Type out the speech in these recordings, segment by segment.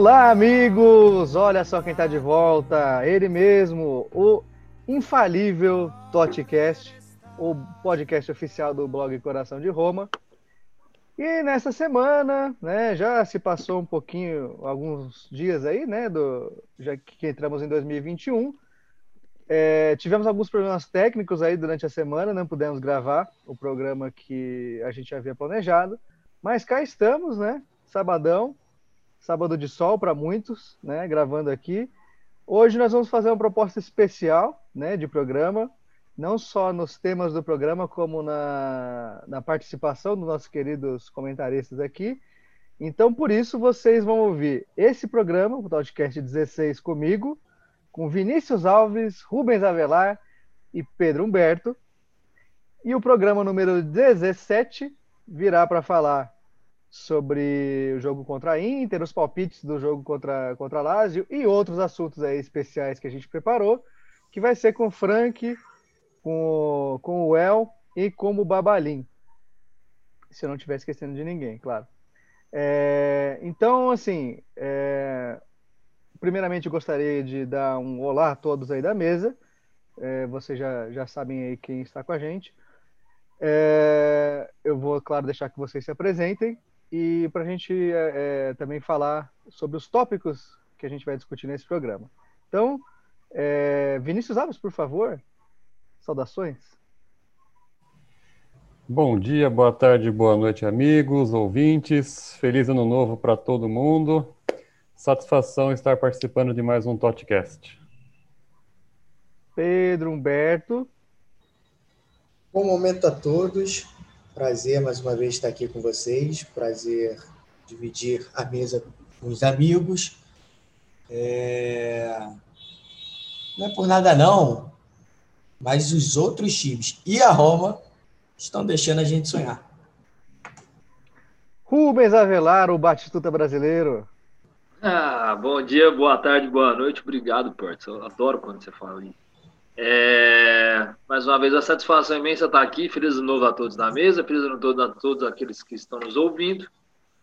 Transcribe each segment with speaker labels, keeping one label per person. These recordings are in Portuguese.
Speaker 1: Olá, amigos! Olha só quem está de volta, ele mesmo, o infalível Totcast, o podcast oficial do blog Coração de Roma. E nessa semana, né, já se passou um pouquinho, alguns dias aí, né, do, já que entramos em 2021. É, tivemos alguns problemas técnicos aí durante a semana, não pudemos gravar o programa que a gente havia planejado, mas cá estamos, né, sabadão, sábado de sol para muitos, né, gravando aqui. Hoje nós vamos fazer uma proposta especial, né, de programa, não só nos temas do programa, como na, na participação dos nossos queridos comentaristas aqui. Então, por isso, vocês vão ouvir esse programa, o podcast 16 comigo, com Vinícius Alves, Rubens Avelar e Pedro Humberto. E o programa número 17 virá para falar sobre o jogo contra a Inter, os palpites do jogo contra, contra a Lazio e outros assuntos aí especiais que a gente preparou, que vai ser com o Frank, com o, com o El e com o Babalim. Se eu não estiver esquecendo de ninguém, claro. É, então, assim, é, primeiramente gostaria de dar um olá a todos aí da mesa. É, vocês já, já sabem aí quem está com a gente. É, eu vou, claro, deixar que vocês se apresentem e para a gente é, é, também falar sobre os tópicos que a gente vai discutir nesse programa. Então, é, Vinícius Alves, por favor, saudações.
Speaker 2: Bom dia, boa tarde, boa noite, amigos, ouvintes. Feliz ano novo para todo mundo. Satisfação estar participando de mais um podcast.
Speaker 1: Pedro Humberto.
Speaker 3: Bom momento a todos. Prazer mais uma vez estar aqui com vocês. Prazer dividir a mesa com os amigos. É... Não é por nada não, mas os outros times e a Roma estão deixando a gente sonhar.
Speaker 1: Rubens Avelar, o Batistuta brasileiro.
Speaker 4: Ah, bom dia, boa tarde, boa noite. Obrigado, Porto. Eu adoro quando você fala isso. É, mais uma vez, a satisfação imensa estar aqui. Feliz ano novo a todos na mesa, feliz ano novo a todos aqueles que estão nos ouvindo.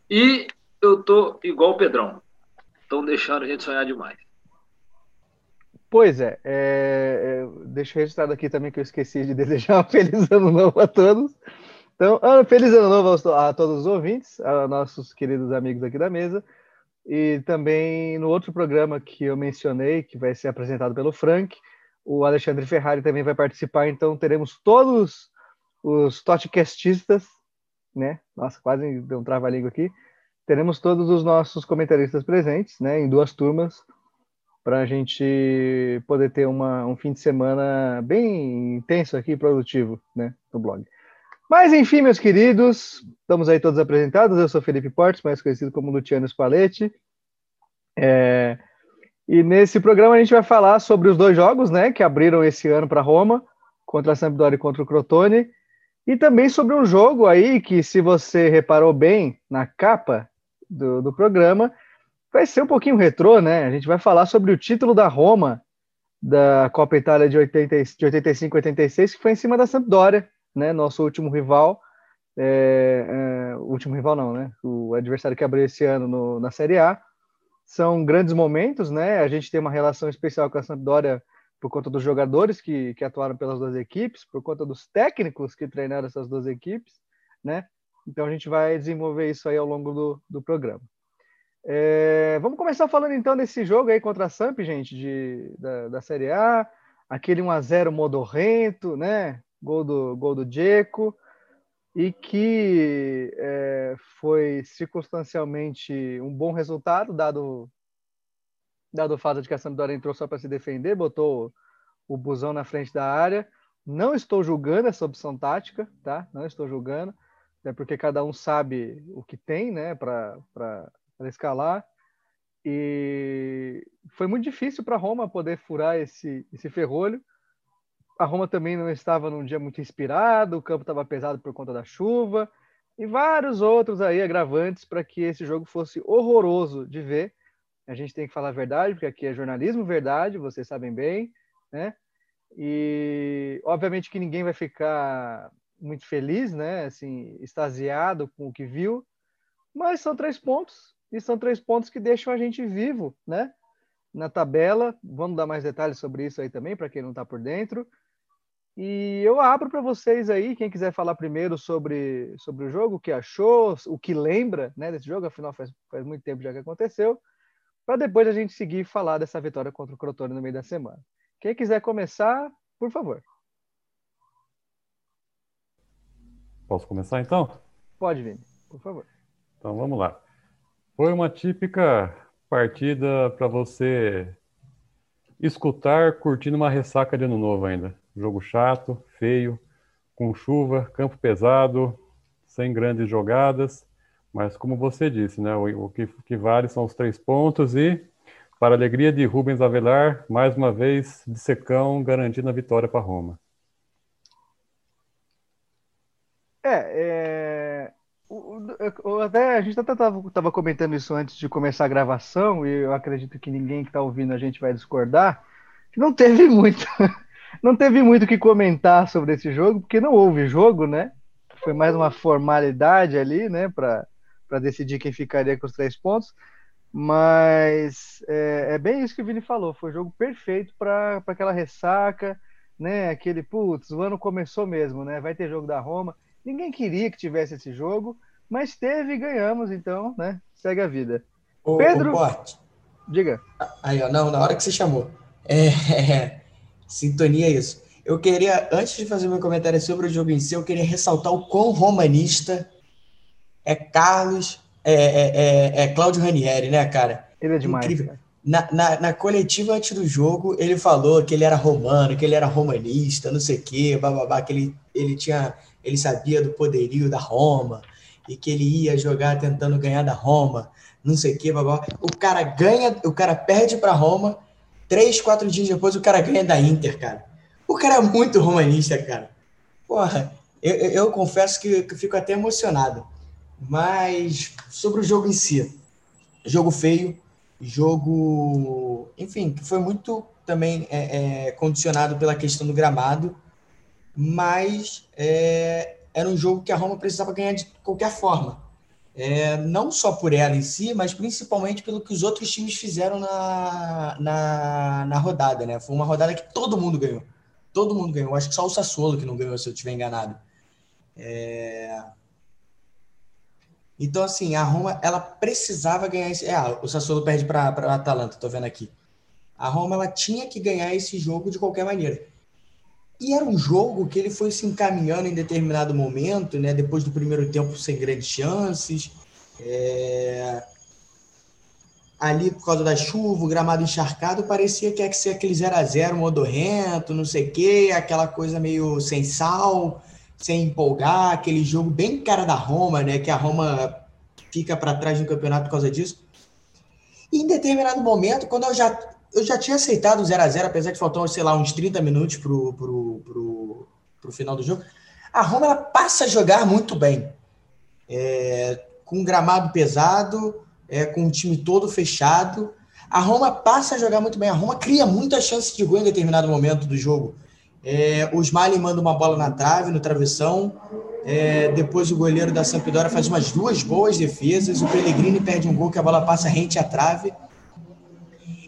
Speaker 4: E eu tô igual o Pedrão. Estão deixando a gente sonhar demais.
Speaker 1: Pois é, é, é, deixa eu registrar aqui também que eu esqueci de desejar um feliz ano novo a todos. Então, feliz ano novo a todos os ouvintes, a nossos queridos amigos aqui da mesa. E também no outro programa que eu mencionei, que vai ser apresentado pelo Frank, o Alexandre Ferrari também vai participar, então teremos todos os totcastistas, né? Nossa, quase deu um trava-língua aqui. Teremos todos os nossos comentaristas presentes, né? Em duas turmas, para a gente poder ter uma, um fim de semana bem intenso aqui, produtivo, né? No blog. Mas enfim, meus queridos, estamos aí todos apresentados. Eu sou Felipe Portes, mais conhecido como Luciano Spalletti. É, e nesse programa a gente vai falar sobre os dois jogos, né, que abriram esse ano para Roma, contra a Sampdoria e contra o Crotone, e também sobre um jogo aí que, se você reparou bem na capa do, do programa, vai ser um pouquinho retrô, né? A gente vai falar sobre o título da Roma da Copa Itália de, 80, de 85 86, que foi em cima da Sampdoria, né? Nosso último rival. É, é, último rival não, né? O adversário que abriu esse ano no, na Série A são grandes momentos, né? A gente tem uma relação especial com a Sampdoria por conta dos jogadores que, que atuaram pelas duas equipes, por conta dos técnicos que treinaram essas duas equipes, né? Então a gente vai desenvolver isso aí ao longo do, do programa. É, vamos começar falando então desse jogo aí contra a Samp, gente, de, da, da Série A, aquele 1x0 modorrento, né? Gol do, gol do e que é, foi circunstancialmente um bom resultado, dado, dado o fato de que a Sampdoria entrou só para se defender, botou o busão na frente da área. Não estou julgando essa opção tática, tá? Não estou julgando, é porque cada um sabe o que tem, né, para escalar. E foi muito difícil para Roma poder furar esse, esse ferrolho a Roma também não estava num dia muito inspirado, o campo estava pesado por conta da chuva e vários outros aí agravantes para que esse jogo fosse horroroso de ver. A gente tem que falar a verdade, porque aqui é jornalismo verdade, vocês sabem bem, né? E obviamente que ninguém vai ficar muito feliz, né? Assim, extasiado com o que viu, mas são três pontos, e são três pontos que deixam a gente vivo, né? Na tabela, vamos dar mais detalhes sobre isso aí também, para quem não está por dentro. E eu abro para vocês aí, quem quiser falar primeiro sobre, sobre o jogo, o que achou, o que lembra né, desse jogo, afinal faz, faz muito tempo já que aconteceu, para depois a gente seguir e falar dessa vitória contra o Crotone no meio da semana. Quem quiser começar, por favor.
Speaker 2: Posso começar então?
Speaker 1: Pode, Vini, por favor.
Speaker 2: Então vamos lá. Foi uma típica partida para você escutar curtindo uma ressaca de ano novo ainda. Jogo chato, feio, com chuva, campo pesado, sem grandes jogadas. Mas como você disse, né, o, o que, que, vale são os três pontos e, para a alegria de Rubens Avelar, mais uma vez de secão, garantindo a vitória para Roma.
Speaker 1: É, é até a gente até estava comentando isso antes de começar a gravação, e eu acredito que ninguém que está ouvindo a gente vai discordar, não teve muito não teve muito o que comentar sobre esse jogo, porque não houve jogo, né? Foi mais uma formalidade ali, né, para decidir quem ficaria com os três pontos. Mas é, é bem isso que o Vini falou. Foi jogo perfeito para aquela ressaca, né? Aquele, putz, o ano começou mesmo, né? Vai ter jogo da Roma. Ninguém queria que tivesse esse jogo, mas teve e ganhamos, então, né? Segue a vida.
Speaker 3: Ô, Pedro. Ô,
Speaker 1: diga.
Speaker 3: Aí, ó, não, na hora que você chamou. É, Sintonia é isso. Eu queria, antes de fazer meu comentário sobre o jogo em si, eu queria ressaltar o quão romanista é Carlos, é, é, é, é Cláudio Ranieri, né, cara?
Speaker 1: Ele é demais. Incrível.
Speaker 3: Na, na, na, coletiva antes do jogo, ele falou que ele era romano, que ele era romanista, não sei o quê, bababá, que ele, ele tinha, ele sabia do poderio da Roma e que ele ia jogar tentando ganhar da Roma, não sei o quê, babá. O cara ganha, o cara perde para Roma Três, quatro dias depois o cara ganha da Inter, cara. O cara é muito romanista, cara. Porra, eu, eu confesso que, que fico até emocionado. Mas sobre o jogo em si, jogo feio, jogo, enfim, que foi muito também é, é, condicionado pela questão do gramado, mas é, era um jogo que a Roma precisava ganhar de qualquer forma é, não só por ela em si, mas principalmente pelo que os outros times fizeram na, na, na, rodada, né? Foi uma rodada que todo mundo ganhou. Todo mundo ganhou. Acho que só o Sassuolo que não ganhou, se eu estiver enganado. É... Então, assim, a Roma, ela precisava ganhar esse... É, o Sassuolo perde para a Atalanta, tô vendo aqui. A Roma, ela tinha que ganhar esse jogo de qualquer maneira. E era um jogo que ele foi se encaminhando em determinado momento, né? Depois do primeiro tempo sem grandes chances. É... Ali, por causa da chuva, o gramado encharcado, parecia que ia ser aquele 0 a 0 modorrento, não sei o quê, aquela coisa meio sem sal, sem empolgar, aquele jogo bem cara da Roma, né? Que a Roma fica para trás no campeonato por causa disso. E em determinado momento, quando eu já eu já tinha aceitado o 0 a 0 apesar de faltar, sei lá, uns 30 minutos pro, pro, pro, pro final do jogo. A Roma ela passa a jogar muito bem. É, com um gramado pesado, é, com o time todo fechado. A Roma passa a jogar muito bem. A Roma cria muitas chances de gol em determinado momento do jogo. É, o Smiley manda uma bola na trave, no travessão. É, depois o goleiro da Sampdoria faz umas duas boas defesas. O Pellegrini perde um gol que a bola passa rente à trave.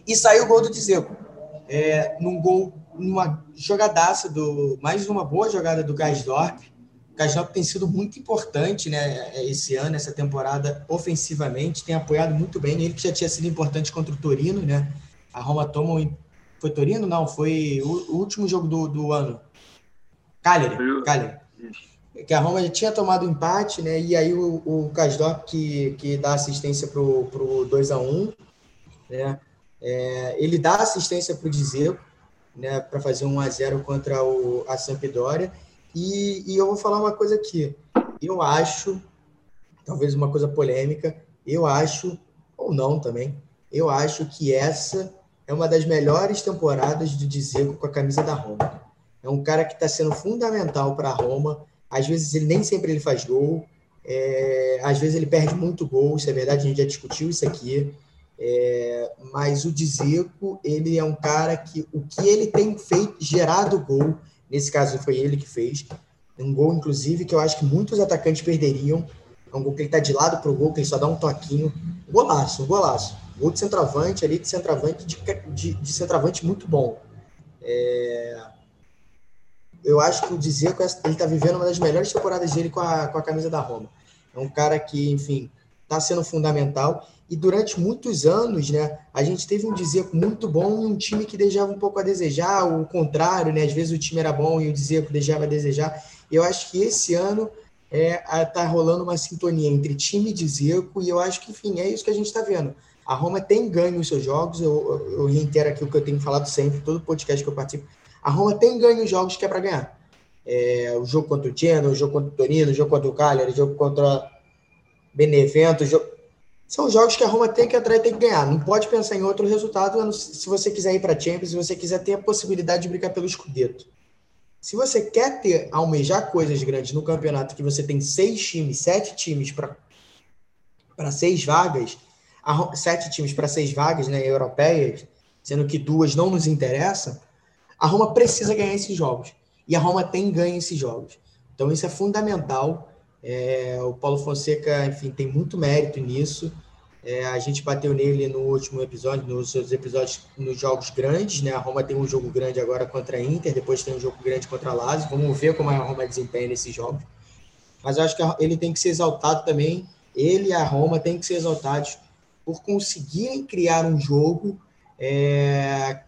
Speaker 3: E saiu o gol do Dzeko. É, num gol, numa jogadaça do. Mais uma boa jogada do Gasdorp. O Gasdorp tem sido muito importante né, esse ano, essa temporada, ofensivamente, tem apoiado muito bem. Ele que já tinha sido importante contra o Torino, né? A Roma toma um. Foi Torino? Não, foi o, último jogo do, do ano. Cagliari. Cagliari que a Roma já tinha tomado empate, né? E aí o, o Kasdorp que, que dá assistência pro, pro 2 a 1 né? É, ele dá assistência para o Dzeko, né, para fazer um a 0 contra o, a Sampdoria. E, e eu vou falar uma coisa aqui. Eu acho, talvez uma coisa polêmica, eu acho, ou não também, eu acho que essa é uma das melhores temporadas do Dzeko com a camisa da Roma. É um cara que está sendo fundamental para a Roma. Às vezes ele nem sempre ele faz gol, é, às vezes ele perde muito gol, isso é verdade, a gente já discutiu isso aqui. É, mas o Dzeko, ele é um cara que o que ele tem feito, gerado gol, nesse caso foi ele que fez, um gol, inclusive, que eu acho que muitos atacantes perderiam. É um gol que ele tá de lado pro gol, que ele só dá um toquinho. Golaço, um golaço. Gol de centroavante ali, de centroavante, de, de, de centroavante muito bom. É... Eu acho que o Dzeko, ele tá vivendo uma das melhores temporadas dele com a, com a camisa da Roma. É um cara que, enfim, tá sendo fundamental. E durante muitos anos, né, a gente teve um Dzeko muito bom e um time que deixava um pouco a desejar, o contrário, né? Às vezes o time era bom e o Dzeko deixava a desejar. E eu acho que esse ano é, tá rolando uma sintonia entre time de Zico e eu acho que, enfim, é isso que a gente está vendo. A Roma tem ganho os seus jogos, eu, eu reitero aqui o que eu tenho falado sempre, todo podcast que eu participo. A Roma tem ganho os jogos que é para ganhar. É, o jogo contra o Genoa, o jogo contra o Torino, o jogo contra o Cagliari, o jogo contra Benevento, jogo... são jogos que a Roma tem que e tem que ganhar. Não pode pensar em outro resultado se você quiser ir para a Champions, se você quiser ter a possibilidade de brincar pelo Scudetto. Se você quer ter, almejar coisas grandes no campeonato, que você tem seis times, sete times para seis vagas, a, sete times para seis vagas né, europeias, sendo que duas não nos interessam, a Roma precisa ganhar esses jogos. E a Roma tem ganho esses jogos. Então isso é fundamental. É, o Paulo Fonseca, enfim, tem muito mérito nisso. É, a gente bateu nele no último episódio, nos seus episódios nos jogos grandes, né? A Roma tem um jogo grande agora contra a Inter, depois tem um jogo grande contra a Lazio. Vamos ver como a Roma desempenha nesses jogos. Mas eu acho que ele tem que ser exaltado também. Ele e a Roma têm que ser exaltados por conseguirem criar um jogo é...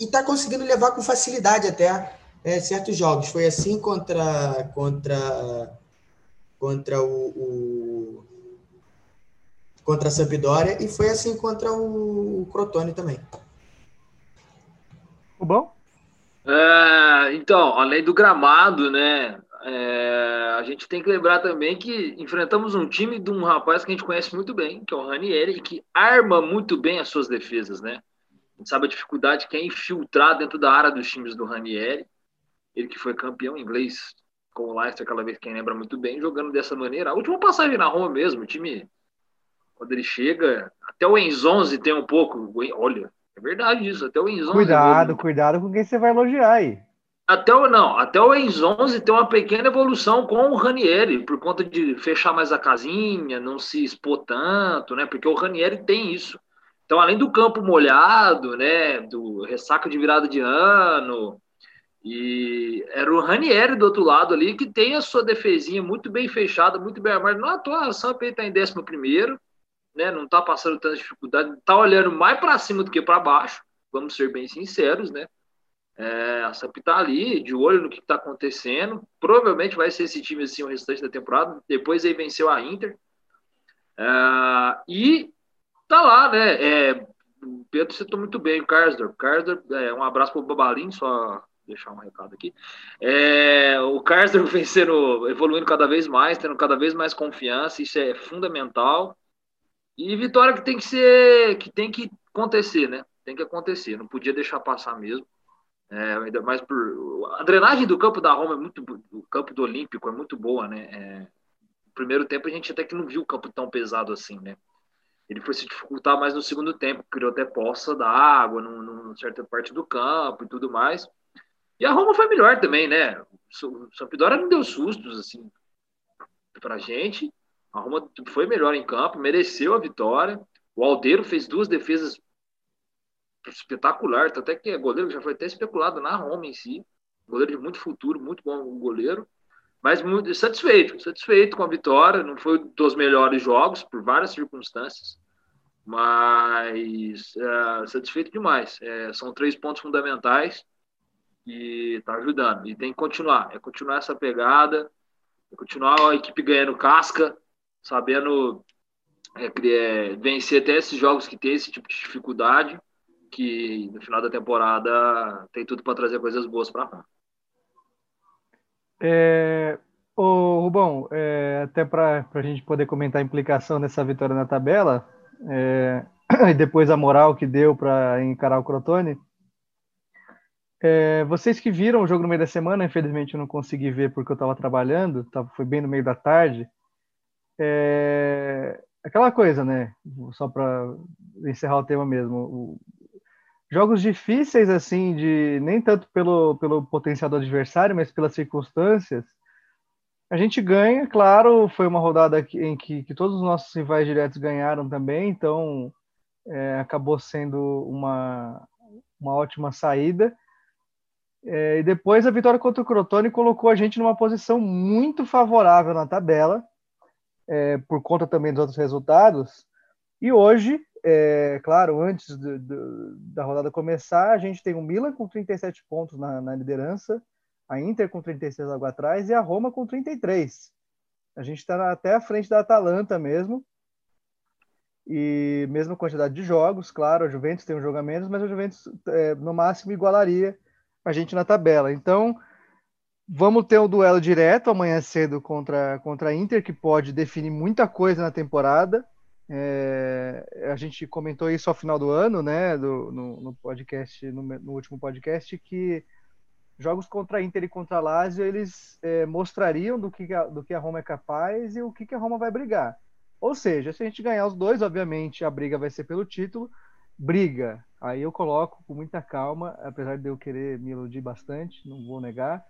Speaker 3: e tá conseguindo levar com facilidade até é, certos jogos. Foi assim contra contra contra o, o contra a Sampdoria e foi assim contra o, Crotone também.
Speaker 1: O bom?
Speaker 4: É, então, além do gramado, né? É, a gente tem que lembrar também que enfrentamos um time de um rapaz que a gente conhece muito bem, que é o Ranieri, que arma muito bem as suas defesas, né? A gente sabe a dificuldade que é infiltrar dentro da área dos times do Ranieri. Ele que foi campeão inglês com o Leicester, aquela vez quem lembra muito bem, jogando dessa maneira. A última passagem na Roma mesmo, o time quando ele chega, até o Enzonzi tem um pouco. Olha, é verdade isso, até o Enzonzi.
Speaker 1: Cuidado, cuidado com quem você vai elogiar aí.
Speaker 4: Até o não, até o Enzonzi tem uma pequena evolução com o Ranieri, por conta de fechar mais a casinha, não se expor tanto, né? Porque o Ranieri tem isso. Então, além do campo molhado, né, do ressaca de virada de ano, e era o Ranieri do outro lado ali, que tem a sua defesinha muito bem fechada, muito bem armada. Não à toa, a Sampa está em 11 primeiro, né? Não está passando tanta dificuldade, está olhando mais para cima do que para baixo, vamos ser bem sinceros, né? É, a SAP está ali, de olho no que está acontecendo. Provavelmente vai ser esse time assim o restante da temporada. Depois aí venceu a Inter. É, e tá lá, né? É, o Pedro citou muito bem o Karsdorp. Karsdorp, é, um abraço para o Babalim, só deixar um recado aqui. É, o Karsdorp vem sendo, evoluindo cada vez mais, tendo cada vez mais confiança. Isso é fundamental. E vitória que tem que ser, que tem que acontecer, né? Tem que acontecer, não podia deixar passar mesmo. É, ainda mais por. A drenagem do campo da Roma é muito. O campo do Olímpico é muito boa, né? É, no primeiro tempo a gente até que não viu o campo tão pesado assim, né? Ele foi se dificultar mais no segundo tempo, criou até poça da água numa certa parte do campo e tudo mais. E a Roma foi melhor também, né? O Sampdoria não deu sustos, assim, pra gente. A Roma foi melhor em campo, mereceu a vitória. O Aldeiro fez duas defesas espetacular, até que é goleiro já foi até especulado na Roma em si. Goleiro de muito futuro, muito bom goleiro. Mas muito satisfeito, satisfeito com a vitória. Não foi dos melhores jogos, por várias circunstâncias, mas é, satisfeito demais. É, são três pontos fundamentais e está ajudando. E tem que continuar, é continuar essa pegada, é continuar a equipe ganhando casca, sabendo é, é, vencer até esses jogos que tem esse tipo de dificuldade, que no final da temporada tem tudo para trazer coisas boas para Roma.
Speaker 1: É, ô, Rubão, é, até para a gente poder comentar a implicação dessa vitória na tabela, é, e depois a moral que deu para encarar o Crotone, é, vocês que viram o jogo no meio da semana, infelizmente eu não consegui ver porque eu estava trabalhando, tava, foi bem no meio da tarde, é, aquela coisa, né? Só para encerrar o tema mesmo. O, jogos difíceis, assim, de nem tanto pelo, pelo potencial do adversário, mas pelas circunstâncias, A gente ganha, claro, foi uma rodada em que, que todos os nossos rivais diretos ganharam também, então é, acabou sendo uma, uma ótima saída. É, e depois a vitória contra o Crotone colocou a gente numa posição muito favorável na tabela, é, por conta também dos outros resultados. E hoje, é, claro, antes do, do, da rodada começar, a gente tem o Milan com 37 pontos na, na liderança, a Inter com 36 logo atrás e a Roma com 33. A gente está até à frente da Atalanta mesmo. E mesma quantidade de jogos, claro, a Juventus tem um jogo a menos, mas a Juventus é, no máximo igualaria a gente na tabela. Então, vamos ter um duelo direto amanhã cedo contra, contra a Inter, que pode definir muita coisa na temporada. É, a gente comentou isso ao final do ano, né, do, no, no podcast, no, no último podcast, que jogos contra a Inter e contra a Lazio, eles é, mostrariam do que, a, do que a Roma é capaz e o que, que a Roma vai brigar. Ou seja, se a gente ganhar os dois, obviamente a briga vai ser pelo título. Briga, aí eu coloco com muita calma, apesar de eu querer me iludir bastante, não vou negar.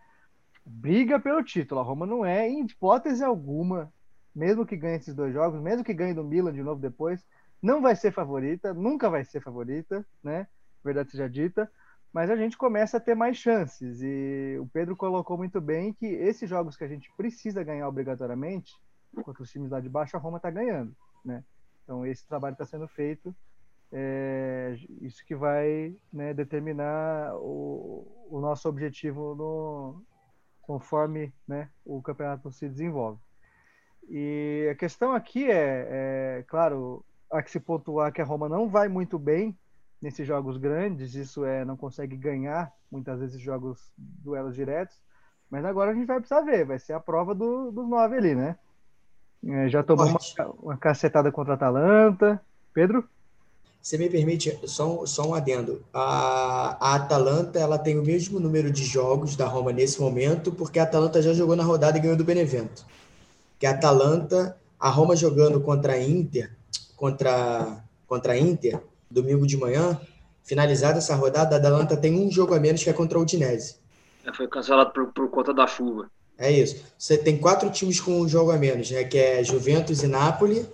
Speaker 1: Briga pelo título. A Roma não é, em hipótese alguma, mesmo que ganhe esses dois jogos, mesmo que ganhe do Milan de novo depois, não vai ser favorita, nunca vai ser favorita, né? Verdade seja dita mas a gente começa a ter mais chances. E o Pedro colocou muito bem que esses jogos que a gente precisa ganhar obrigatoriamente, contra os times lá de baixo, a Roma está ganhando. Né? Então, esse trabalho está sendo feito. É, isso que vai né, determinar o, o, nosso objetivo no, conforme né, o campeonato se desenvolve. E a questão aqui é, é, claro, há que se pontuar que a Roma não vai muito bem nesses jogos grandes, isso é, não consegue ganhar muitas vezes jogos duelos diretos, mas agora a gente vai precisar ver, vai ser a prova do, dos nove ali, né? É, já tomou uma, uma, cacetada contra a Atalanta. Pedro?
Speaker 3: Você me permite só, só um adendo. A, a Atalanta ela tem o mesmo número de jogos da Roma nesse momento, porque a Atalanta já jogou na rodada e ganhou do Benevento. Que a Atalanta, a Roma jogando contra a Inter, contra, contra a Inter, domingo de manhã, finalizada essa rodada, a Atalanta tem um jogo a menos que é contra o Udinese.
Speaker 4: É, foi cancelado por, por conta da chuva.
Speaker 3: É isso. Você tem quatro times com um jogo a menos, né? Que é Juventus e Napoli,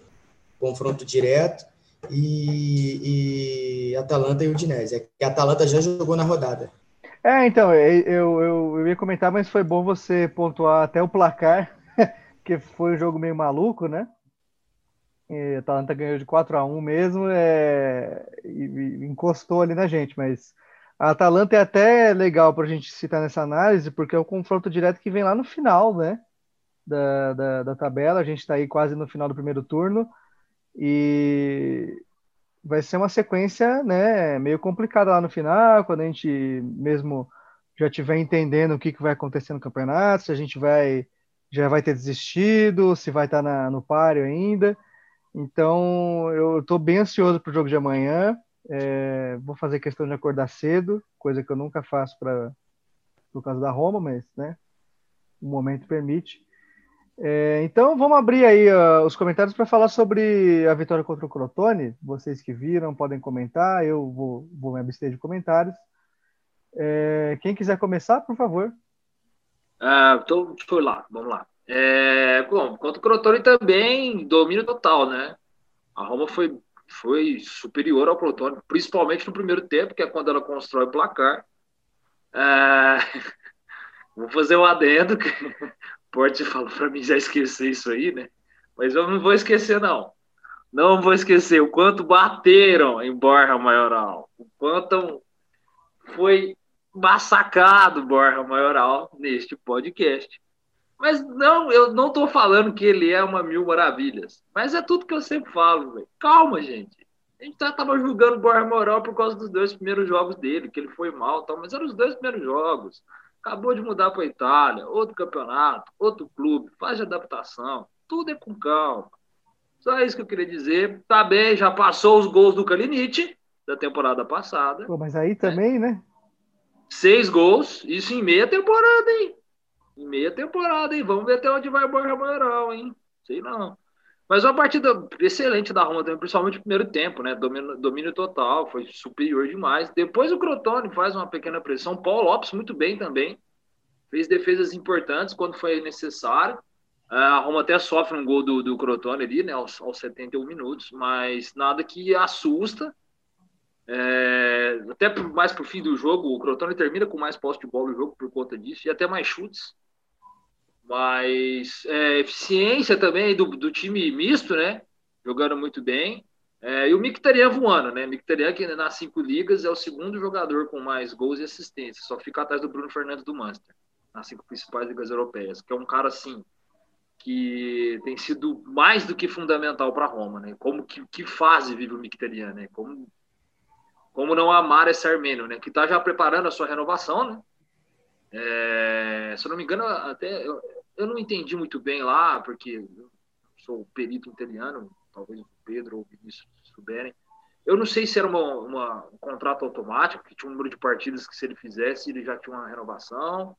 Speaker 3: confronto direto, e, e Atalanta e Udinese. É que a Atalanta já jogou na rodada.
Speaker 1: É, então, eu, eu, eu ia comentar, mas foi bom você pontuar até o placar, que foi um jogo meio maluco, né? E a Atalanta ganhou de 4 a 1 mesmo é, e, e encostou ali na gente, mas a Atalanta é até legal para a gente citar nessa análise, porque é o confronto direto que vem lá no final, né? Da, da, da tabela. A gente está aí quase no final do primeiro turno e vai ser uma sequência, né? Meio complicada lá no final, quando a gente mesmo já estiver entendendo o que, que vai acontecer no campeonato, se a gente vai já vai ter desistido, se vai estar tá no páreo ainda. Então, eu estou bem ansioso para o jogo de amanhã. É, vou fazer questão de acordar cedo, coisa que eu nunca faço para por causa da Roma, mas né, o momento permite. É, então, vamos abrir aí uh, os comentários para falar sobre a vitória contra o Crotone. Vocês que viram podem comentar, eu vou, vou me abster de comentários. É, quem quiser começar, por favor.
Speaker 4: Ah, então, foi lá, vamos lá. É, bom, contra o Crotone também, domínio total, né? A Roma foi, foi superior ao Crotone, principalmente no primeiro tempo, que é quando ela constrói o placar. É, vou fazer um adendo, que o Porte falou para mim já esquecer isso aí, né? Mas eu não vou esquecer, não. Não vou esquecer o quanto bateram em Borja Maioral, o quanto foi massacrado Borja Maioral neste podcast. Mas não, eu não estou falando que ele é uma mil maravilhas. Mas é tudo que eu sempre falo, véio. Calma, gente. A gente estava julgando o Borja Moral por causa dos dois primeiros jogos dele, que ele foi mal, tal, mas eram os dois primeiros jogos. Acabou de mudar para a Itália, outro campeonato, outro clube, faz adaptação. Tudo é com calma. Só isso que eu queria dizer. Tá bem, já passou os gols do Kalinic da temporada passada.
Speaker 1: Pô, mas aí também, né?
Speaker 4: Seis gols, isso em meia temporada, hein? em meia temporada, hein? Vamos ver até onde vai o Borja Maioral, hein? Sei não. Mas uma partida excelente da Roma também, principalmente no primeiro tempo, né? Domínio, domínio total, foi superior demais. Depois o Crotone faz uma pequena pressão. Paulo Lopes muito bem também. Fez defesas importantes quando foi necessário. A Roma até sofre um gol do, do Crotone ali, né, aos, aos 71 minutos, mas nada que assusta. É, até mais pro fim do jogo, o Crotone termina com mais posse de bola no jogo por conta disso, e até mais chutes. Mas é, eficiência também do, do time misto, né? Jogando muito bem. É, e o Mictarian voando, né? Mictarian, que nas cinco ligas é o segundo jogador com mais gols e assistências, só fica atrás do Bruno Fernandes do Manchester, nas cinco principais ligas europeias, que é um cara assim que tem sido mais do que fundamental para Roma, né? Como que, que fase vive o Mictarian, né? Como como não amar esse armênio, né? Que está já preparando a sua renovação, né? É, se eu não me engano, até eu não entendi muito bem lá, porque sou perito italiano, talvez o Pedro ou o Vinícius souberem. Eu não sei se era uma, uma, um contrato automático, que tinha um número de partidas que se ele fizesse, ele já tinha uma renovação.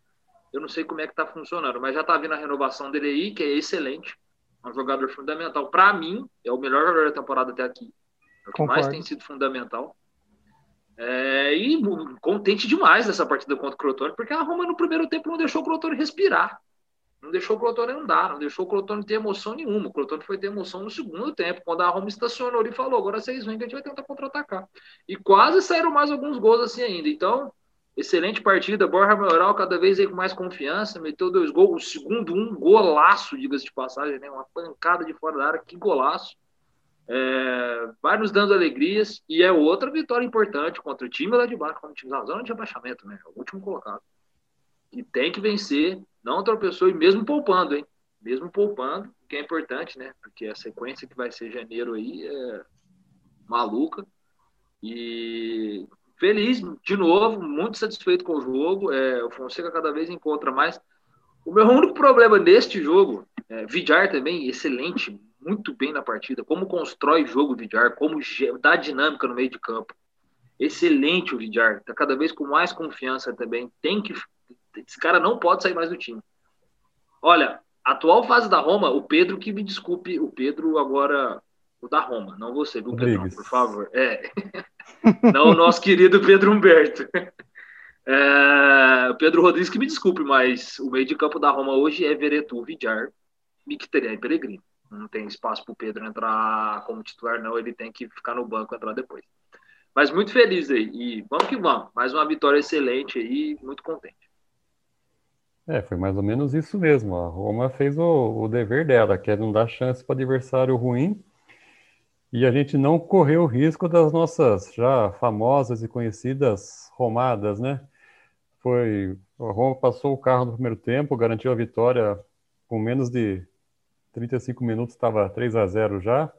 Speaker 4: Eu não sei como é que está funcionando, mas já está vindo a renovação dele aí, que é excelente. É um jogador fundamental. Para mim, é o melhor jogador da temporada até aqui. É o que Concordo. mais tem sido fundamental. É, e contente demais dessa partida contra o Crotone, porque a Roma no primeiro tempo não deixou o Crotone respirar. Não deixou o Crotone andar, não deixou o Crotone ter emoção nenhuma. O Crotone foi ter emoção no segundo tempo, quando a Roma estacionou e falou: agora vocês vêm que a gente vai tentar contra-atacar. E quase saíram mais alguns gols assim ainda. Então, excelente partida. Borja Maioral cada vez aí com mais confiança, meteu dois gols. O segundo, um golaço, diga-se de passagem, né? uma pancada de fora da área, que golaço. É, vai nos dando alegrias e é outra vitória importante contra o time lá de baixo, contra o time da zona de abaixamento, né? O último colocado. E tem que vencer, não tropeçou e mesmo poupando, hein? Mesmo poupando, que é importante, né? Porque a sequência que vai ser janeiro aí é maluca. E feliz de novo, muito satisfeito com o jogo. É, o Fonseca cada vez encontra mais. O meu único problema neste jogo, é, Vidar também, excelente, muito bem na partida, como constrói jogo o Vidar, como dá dinâmica no meio de campo. Excelente o Vidar, tá cada vez com mais confiança também. Tem que esse cara não pode sair mais do time. Olha, atual fase da Roma, o Pedro que me desculpe, o Pedro agora o da Roma, não você, viu, Pedro, por favor. É. não o nosso querido Pedro Humberto. É, Pedro Rodrigues que me desculpe, mas o meio de campo da Roma hoje é Veretu, Vidjar, Mkhitaryan e Peregrino. Não tem espaço para o Pedro entrar como titular, não. Ele tem que ficar no banco e entrar depois. Mas muito feliz aí. E vamos que vamos. Mais uma vitória excelente aí. Muito contente.
Speaker 2: É, foi mais ou menos isso mesmo. A Roma fez o, o dever dela, que é não dar chance para adversário ruim. E a gente não correu o risco das nossas já famosas e conhecidas romadas, né? Foi. A Roma passou o carro no primeiro tempo, garantiu a vitória com menos de 35 minutos, estava 3 a 0 já.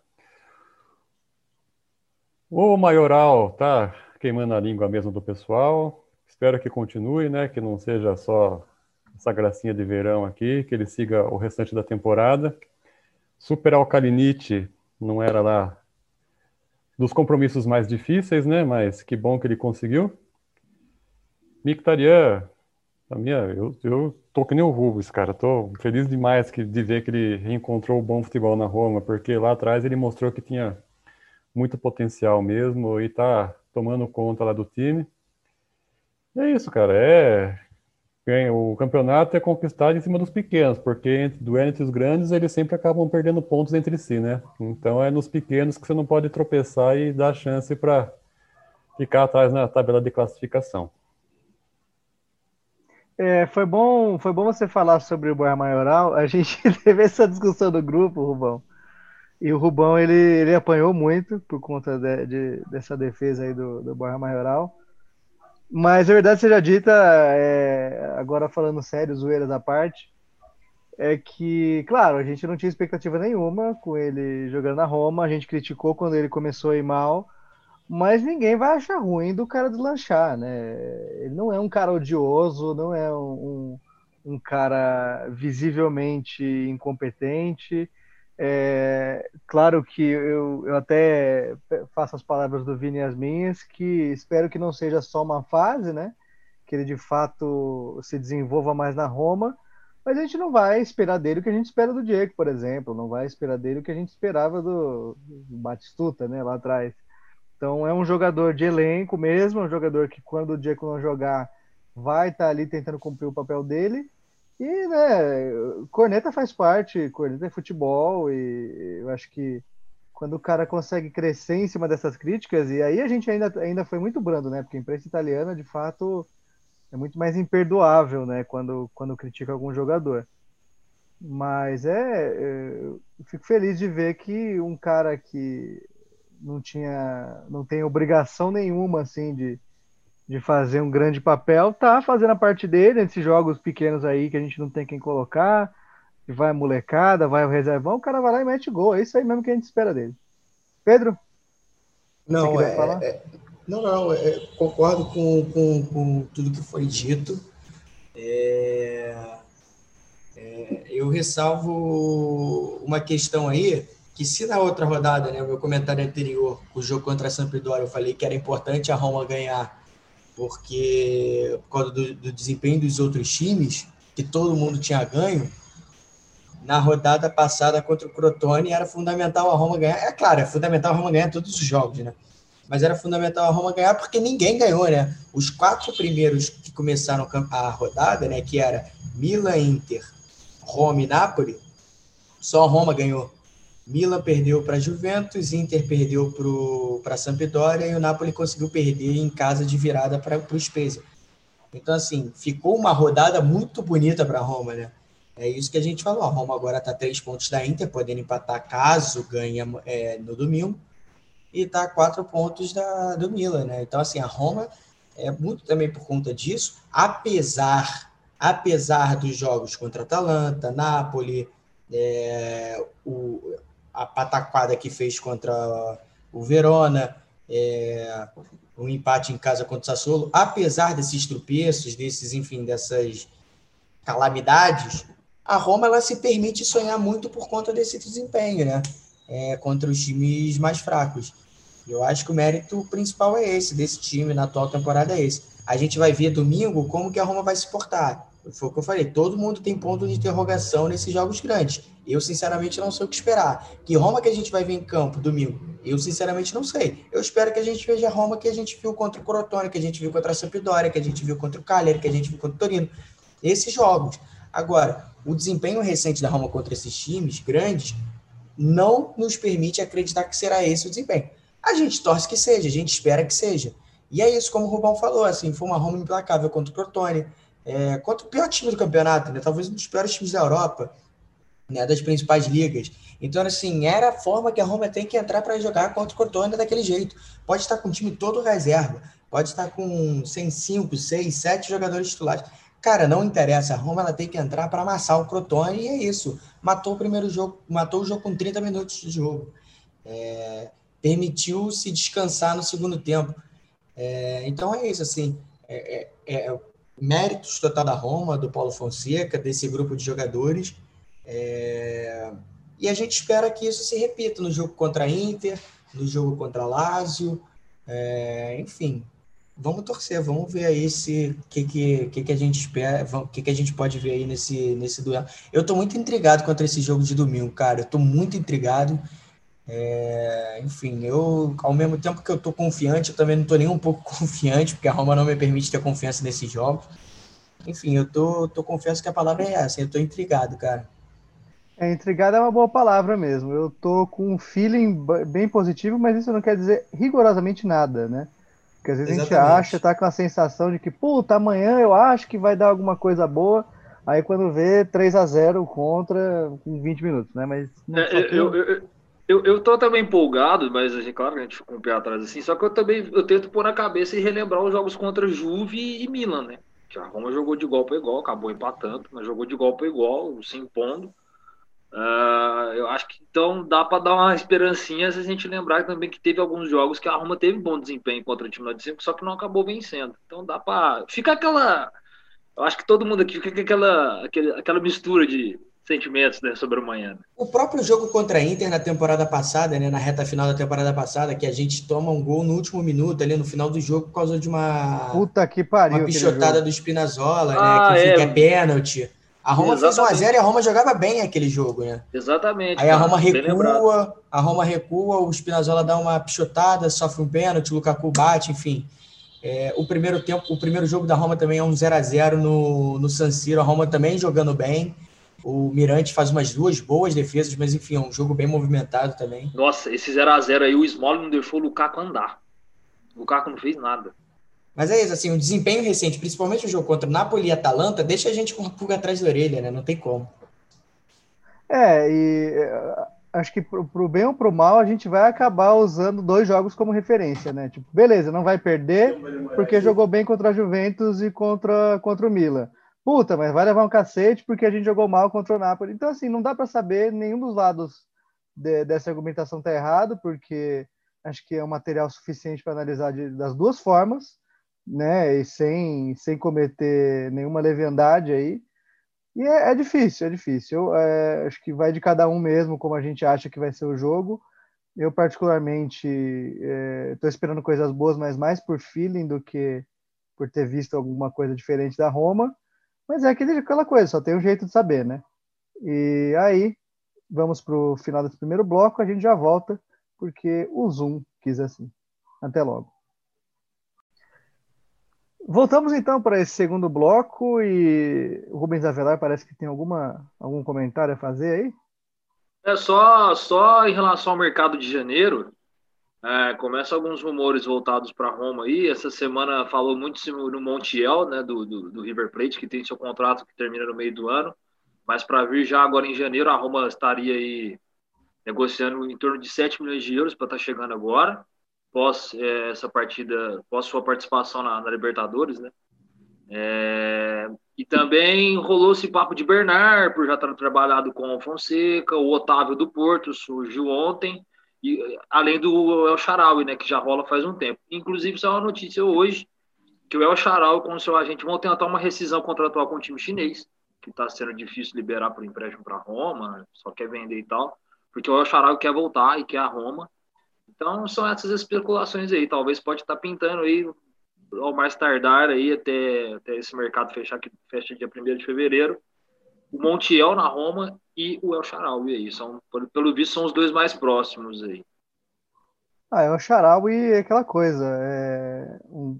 Speaker 2: O Maioral tá queimando a língua mesmo do pessoal. Espero que continue, né? Que não seja só essa gracinha de verão aqui, que ele siga o restante da temporada. Super Alcalinite não era lá dos compromissos mais difíceis, né? Mas que bom que ele conseguiu. Mictarian, a minha, eu, eu tô que nem o Rubens, cara. Tô feliz demais que, de ver que ele reencontrou o bom futebol na Roma, porque lá atrás ele mostrou que tinha muito potencial mesmo e tá tomando conta lá do time. E é isso, cara. É o campeonato é conquistado em cima dos pequenos, porque entre, entre os grandes eles sempre acabam perdendo pontos entre si, né? Então é nos pequenos que você não pode tropeçar e dar chance para ficar atrás na tabela de classificação.
Speaker 1: É, foi bom, foi bom você falar sobre o Boia Maioral. A gente teve essa discussão do grupo, Rubão. E o Rubão ele, ele apanhou muito por conta de, de, dessa defesa aí do, do Boia Maioral. Mas a verdade seja dita, é, agora falando sério, zoeiras à parte, é que, claro, a gente não tinha expectativa nenhuma com ele jogando na Roma, a gente criticou quando ele começou a ir mal, mas ninguém vai achar ruim do cara deslanchar, né? Ele não é um cara odioso, não é um, um cara visivelmente incompetente, é, claro que eu, eu até faço as palavras do Vini as minhas, que espero que não seja só uma fase, né? Que ele de fato se desenvolva mais na Roma, mas a gente não vai esperar dele o que a gente espera do Diego, por exemplo, não vai esperar dele o que a gente esperava do, Batistuta, né? Lá atrás. Então é um jogador de elenco mesmo, um jogador que quando o Diego não jogar vai estar tá ali tentando cumprir o papel dele E, né, corneta faz parte, corneta é futebol, e eu acho que quando o cara consegue crescer em cima dessas críticas, e aí a gente ainda, ainda foi muito brando, né? Porque a imprensa italiana, de fato, é muito mais imperdoável, né? Quando, quando critica algum jogador. Mas é, é, eu fico feliz de ver que um cara que não tinha, não tem obrigação nenhuma, assim, de, de fazer um grande papel, tá fazendo a parte dele nesses jogos pequenos aí que a gente não tem quem colocar, vai a molecada, vai o reservão, o cara vai lá e mete gol. É isso aí mesmo que a gente espera dele. Pedro?
Speaker 3: Não, é, é, não, não, é, concordo com, com, com, tudo que foi dito. É, é, eu ressalvo uma questão aí, que se na outra rodada, né, o meu comentário anterior, o jogo contra a Sampdoria, eu falei que era importante a Roma ganhar porque por causa do, do desempenho dos outros times, que todo mundo tinha ganho, na rodada passada contra o Crotone era fundamental a Roma ganhar. É claro, é fundamental a Roma ganhar todos os jogos, né? Mas era fundamental a Roma ganhar porque ninguém ganhou, né? Os quatro primeiros que começaram a rodada, né? Que era Milan, Inter, Roma e Napoli, só a Roma ganhou. Milan perdeu para Juventus, Inter perdeu para a Sampdoria e o Napoli conseguiu perder em casa de virada para o Spezia. Então, assim, ficou uma rodada muito bonita para a Roma, né? É isso que a gente falou. A Roma agora está três pontos da Inter, podendo empatar caso ganhe é, no domingo, e está quatro pontos da, do Milan, né? Então, assim, a Roma é muito também por conta disso, apesar, apesar dos jogos contra Atalanta, Napoli, é, o, a pataquada que fez contra o Verona, é, um empate em casa contra o Sassuolo, apesar desses tropeços, desses, enfim, dessas calamidades, a Roma ela se permite sonhar muito por conta desse desempenho, né? É, contra os times mais fracos. Eu acho que o mérito principal é esse, desse time na atual temporada é esse. A gente vai ver domingo como que a Roma vai se portar. Foi o que eu falei, todo mundo tem ponto de interrogação nesses jogos grandes. Eu, sinceramente, não sei o que esperar. Que Roma que a gente vai ver em campo domingo? Eu, sinceramente, não sei. Eu espero que a gente veja a Roma que a gente viu contra o Crotone, que a gente viu contra a Sampdoria, que a gente viu contra o Cagliari, que a gente viu contra o Torino. Esses jogos. Agora, o desempenho recente da Roma contra esses times grandes não nos permite acreditar que será esse o desempenho. A gente torce que seja, a gente espera que seja. E é isso, como o Rubão falou, assim, foi uma Roma implacável contra o Crotone, é, contra o pior time do campeonato, né? talvez um dos piores times da Europa, né? das principais ligas. Então, assim, era a forma que a Roma tem que entrar para jogar contra o Crotone daquele jeito. Pode estar com o time todo reserva, pode estar com 100, 5, 6, 7 jogadores titulares. Cara, não interessa. A Roma ela tem que entrar para amassar o Crotone e é isso. Matou o primeiro jogo, matou o jogo com 30 minutos de jogo. É, permitiu se descansar no segundo tempo. É, então é isso, assim. É, é, é méritos total da Roma, do Paulo Fonseca, desse grupo de jogadores. É... E a gente espera que isso se repita no jogo contra a Inter, no jogo contra a Lazio, é... enfim. Vamos torcer, vamos ver aí se que que, que, que a gente espera, o que, que a gente pode ver aí nesse, nesse duelo. Eu estou muito intrigado contra esse jogo de domingo, cara. Eu estou muito intrigado. É, enfim, eu, ao mesmo tempo que eu tô confiante, eu também não tô nem um pouco confiante, porque a Roma não me permite ter confiança nesses jogos. Enfim, eu tô, tô confesso que a palavra é essa, eu tô intrigado, cara.
Speaker 1: É, intrigado é uma boa palavra mesmo. Eu tô com um feeling bem positivo, mas isso não quer dizer rigorosamente nada, né? Porque às vezes Exatamente. a gente acha, tá com a sensação de que, puta, amanhã eu acho que vai dar alguma coisa boa. Aí quando vê 3 a 0 contra com 20 minutos, né? Mas
Speaker 4: é, eu, eu, eu, eu tô também empolgado, mas é claro que a gente ficou um pé atrás assim, só que eu também eu tento pôr na cabeça e relembrar os jogos contra Juve e Milan, né? Que a Roma jogou de igual para igual, acabou empatando, mas jogou de igual para igual, se impondo. Uh, eu acho que então dá para dar uma esperancinha se a gente lembrar também que teve alguns jogos que a Roma teve bom desempenho contra o time lá de cima, só que não acabou vencendo. Então dá para. Fica aquela. Eu acho que todo mundo aqui fica aquela, aquela, aquela mistura de sentimentos né, sobre amanhã. Né?
Speaker 3: O próprio jogo contra a Inter na temporada passada, né, na reta final da temporada passada, que a gente toma um gol no último minuto, ali no final do jogo, por causa de uma.
Speaker 1: Puta que pariu.
Speaker 3: Uma pichotada do Spinazzola, né, ah, né? Que, é. é pênalti. A Roma Exatamente. fez 1x0 e a Roma jogava bem aquele jogo, né?
Speaker 4: Exatamente.
Speaker 3: Aí a Roma recua, a Roma recua, o Spinazzola dá uma pichotada, sofre um pênalti, o Lukaku bate, enfim. É, o primeiro tempo, o primeiro jogo da Roma também é um 0 a 0 no, no San Siro. A Roma também jogando bem. O Mirante faz umas duas boas defesas, mas enfim, é um jogo bem movimentado também.
Speaker 4: Nossa, esse 0 a 0 aí, o Small não deixou o Lukaku andar. O Lukaku não fez nada.
Speaker 3: Mas é isso, assim, o desempenho recente, principalmente o jogo contra Napoli e Atalanta, deixa a gente com a pulga atrás da orelha, né? Não tem como.
Speaker 1: É, e é, acho que pro, pro bem ou pro mal a gente vai acabar usando dois jogos como referência, né? Tipo, beleza, não vai perder porque jogou bem contra a Juventus e contra, contra o Milan. Puta, mas vai levar um cacete porque a gente jogou mal contra o Napoli. Então, assim, não dá para saber, nenhum dos lados de, dessa argumentação tá errado, porque acho que é um material suficiente para analisar de, das duas formas né? E sem, sem cometer nenhuma leviandade aí. E é, é difícil, é difícil. Eu, é, acho que vai de cada um mesmo, como a gente acha que vai ser o jogo. Eu, particularmente, estou é, esperando coisas boas, mas mais por feeling do que por ter visto alguma coisa diferente da Roma. Mas é aquele, aquela coisa, só tem um jeito de saber, né? E aí, vamos para o final desse primeiro bloco, a gente já volta, porque o Zoom quis assim. Até logo. Voltamos então para esse segundo bloco e o Rubens Avelar parece que tem alguma, algum comentário a fazer aí.
Speaker 4: É só, só em relação ao mercado de janeiro, é, começa alguns rumores voltados para Roma aí. Essa semana falou muito no Montiel, né, do, do, do, River Plate, que tem seu contrato que termina no meio do ano. Mas para vir já agora em janeiro, a Roma estaria aí negociando em torno de 7 milhões de euros para estar tá chegando agora pós é, essa partida, pós sua participação na, na Libertadores, né? É, e também rolou esse papo de Bernard, por já estar trabalhado com o Fonseca, o Otávio do Porto surgiu ontem, e além do El Charaui, né, que já rola faz um tempo. Inclusive, só uma notícia hoje, que o El Charaui com o seu agente vão tentar uma rescisão contratual com o time chinês, que está sendo difícil liberar por empréstimo para Roma, só quer vender e tal, porque o El Charaui quer voltar e quer a Roma, então são essas especulações aí. Talvez pode estar pintando aí ao mais tardar aí até, até esse mercado fechar, que fecha dia 1 de fevereiro. O Montiel na Roma e o El Charaui aí. São, pelo visto, são os dois mais próximos aí.
Speaker 1: Ah, o Charaui é aquela coisa. É um,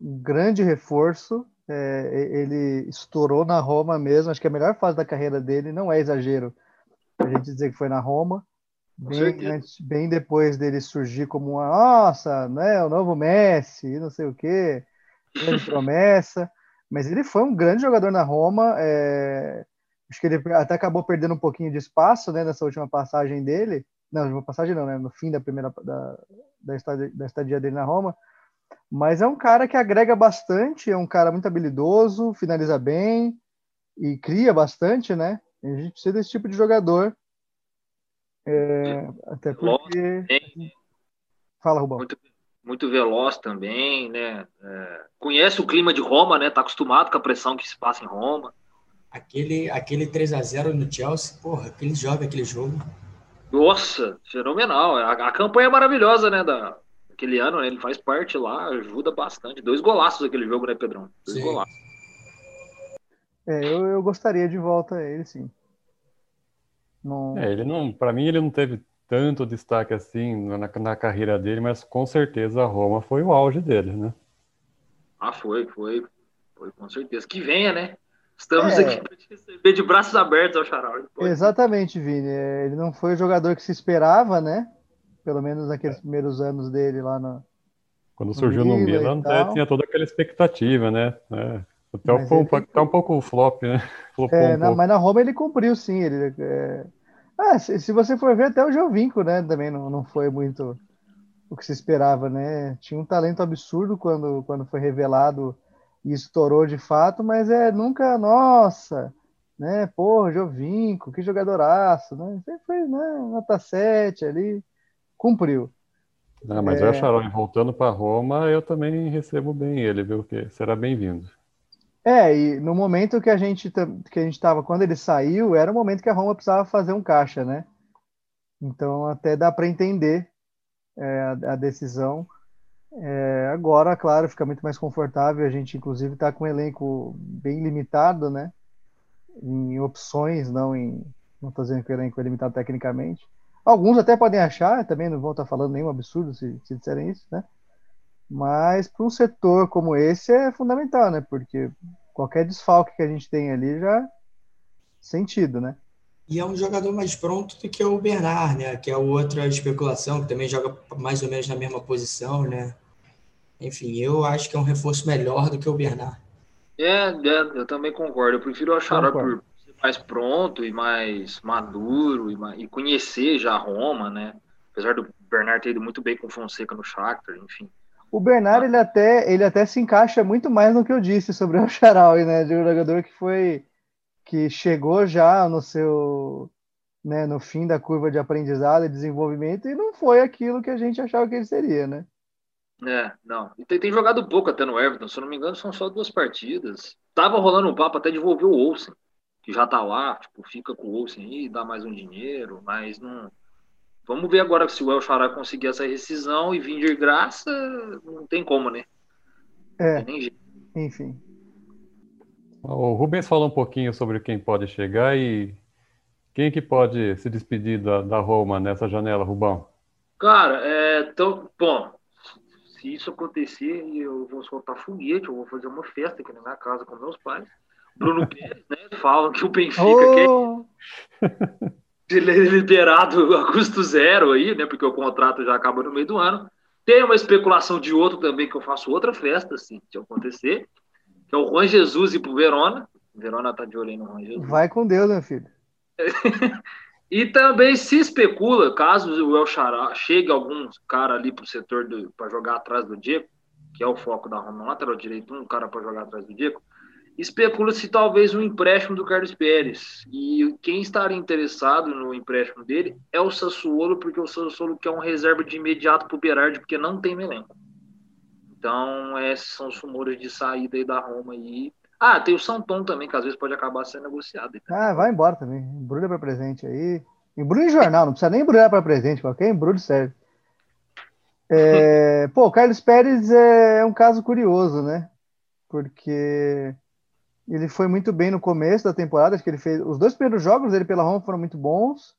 Speaker 1: um grande reforço. É, ele estourou na Roma mesmo. Acho que a melhor fase da carreira dele não é exagero a gente dizer que foi na Roma bem, antes, bem depois dele surgir como uma, nossa, né, o novo Messi, não sei o quê, grande promessa. Mas ele foi um grande jogador na Roma. É, acho que ele até acabou perdendo um pouquinho de espaço né, nessa última passagem dele. Não, última passagem não, né? No fim da primeira da, da, estadia, da estadia dele na Roma. Mas é um cara que agrega bastante, é um cara muito habilidoso, finaliza bem e cria bastante, né? A gente precisa desse tipo de jogador é, até porque. Fala, Rubão.
Speaker 4: Muito, muito veloz também, né? É, conhece o clima de Roma, né? Tá acostumado com a pressão que se passa em Roma.
Speaker 3: Aquele, aquele 3 a 0 no Chelsea, porra, aquele jogo, aquele jogo.
Speaker 4: Nossa, fenomenal. A, a campanha é maravilhosa, né? Da, aquele ano, né? Ele faz parte lá, ajuda bastante. Dois golaços aquele jogo, né, Pedrão? Dois sim. golaços.
Speaker 1: É, eu, eu gostaria de volta ele, sim.
Speaker 2: Não... É, ele não, para mim ele não teve tanto destaque assim na, na carreira dele, mas com certeza a Roma foi o auge dele, né?
Speaker 4: Ah, foi, foi, foi com certeza. Que venha, né? Estamos é. aqui para te receber de braços abertos ao Charal.
Speaker 1: Exatamente, Vini. Ele não foi o jogador que se esperava, né? Pelo menos naqueles é. primeiros anos dele lá no.
Speaker 2: Quando surgiu no Milan, tinha toda aquela expectativa, né? É. Até, um, ele... até um pouco flop, né?
Speaker 1: É, um na, mas na Roma ele cumpriu, sim. Ele, é... ah, se, se, você for ver, até o Jovinco, né? Também não, não foi muito o que se esperava, né? Tinha um talento absurdo quando, quando foi revelado e estourou de fato, mas é nunca, nossa, né? Pô, Jovinco, que jogadoraço, né? Sempre foi, né? Nota 7 ali, cumpriu.
Speaker 2: Ah, mas é... eu acharam, voltando para Roma, eu também recebo bem ele, viu? Que será bem-vindo.
Speaker 1: É, e no momento que a gente que a gente estava quando ele saiu, era o momento que a Roma precisava fazer um caixa, né? Então até dá para entender é, a, a, decisão. É, agora, claro, fica muito mais confortável. A gente inclusive está com um elenco bem limitado, né? Em opções, não em não estou dizendo que o elenco é limitado tecnicamente. Alguns até podem achar, também não vão estar falando nenhum absurdo se, se disserem isso, né? Mas para um setor como esse é fundamental, né? Porque qualquer desfalque que a gente tem ali já sentido, né?
Speaker 3: E é um jogador mais pronto do que o Bernard, né? Que é outra especulação, que também joga mais ou menos na mesma posição, né? Enfim, eu acho que é um reforço melhor do que o Bernard.
Speaker 4: É, é eu também concordo. Eu prefiro o Xará por ser mais pronto e mais maduro e, mais, e, conhecer já Roma, né? Apesar do Bernard ter ido muito bem com o Fonseca no Shakhtar, enfim.
Speaker 1: O Bernard, ele até, ele até se encaixa muito mais no que eu disse sobre o Xaraui, né? De um jogador que foi que chegou já no seu né, no fim da curva de aprendizado e desenvolvimento e não foi aquilo que a gente achava que ele seria, né?
Speaker 4: É, não. E tem, tem, jogado pouco até no Everton, se eu não me engano, são só duas partidas. Tava rolando um papo até de envolver o Olsen, que já tá lá, tipo, fica com o Olsen aí, dá mais um dinheiro, mas não. Vamos ver agora se o El conseguir essa rescisão e vir de graça, não tem como, né?
Speaker 1: É. Enfim.
Speaker 2: O Rubens falou um pouquinho sobre quem pode chegar e quem que pode se despedir da, da Roma nessa janela, Rubão?
Speaker 4: Cara, é, tão, bom, se isso acontecer, eu vou soltar foguete, eu vou fazer uma festa aqui na minha casa com meus pais. Bruno Pérez, né? Falam que o Benfica oh! quer liberado a custo zero aí, né? Porque o contrato já acaba no meio do ano. Tem uma especulação de outro também que eu faço outra festa, assim, se acontecer que é o Juan Jesus ir pro Verona. O Verona tá de olho aí no Juan Jesus.
Speaker 1: Vai com Deus, meu filho.
Speaker 4: e também se especula, caso o El Chará chegue algum cara ali pro setor para jogar atrás do Diego, que é o foco da Roma, lateral direito, um cara para jogar atrás do Diego, especula-se talvez um empréstimo do Carlos Pérez. E quem estaria interessado no empréstimo dele é o Sassuolo, porque o Sassuolo quer um reserva de imediato pro Berardi, porque não tem elenco. Então, esses são os rumores de saída aí da Roma aí. Ah, tem o São Tom também, que às vezes pode acabar sendo negociado.
Speaker 1: Ah, vai embora também. Embrulha para presente aí. Embrulha em jornal, não precisa nem embrulhar para presente, qualquer embrulho serve. É, pô, o Carlos Pérez é um caso curioso, né? Porque ele foi muito bem no começo da temporada, acho que ele fez. Os dois primeiros jogos dele pela Roma foram muito bons.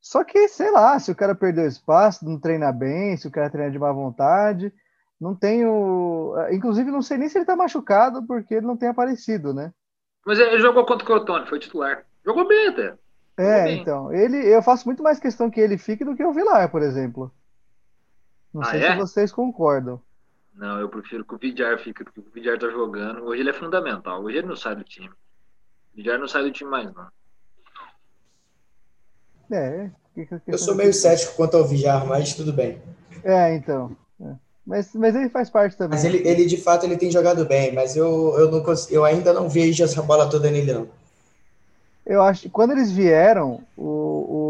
Speaker 1: Só que, sei lá, se o cara perdeu espaço, não treina bem, se o cara treina de má vontade, não tenho. Inclusive, não sei nem se ele tá machucado, porque ele não tem aparecido, né?
Speaker 4: Mas ele jogou contra o Crotone, foi titular. Jogou bem até.
Speaker 1: É, bem. então. Ele, eu faço muito mais questão que ele fique do que o Vilar, por exemplo. Não ah, sei é? se vocês concordam.
Speaker 4: Não, eu prefiro que o Vidiar fique, porque o Vidiar tá jogando. Hoje ele é fundamental. Hoje ele não sai do time. O Vidiar não sai do time mais, não.
Speaker 1: É.
Speaker 3: Que, eu sou meio cético quanto ao Vidiar, mas tudo bem.
Speaker 1: É, então. Mas, mas ele faz parte também.
Speaker 3: Mas ele, ele de fato ele tem jogado bem, mas eu, eu, não, eu ainda não vejo essa bola toda nele, não.
Speaker 1: Eu acho que quando eles vieram, o, o,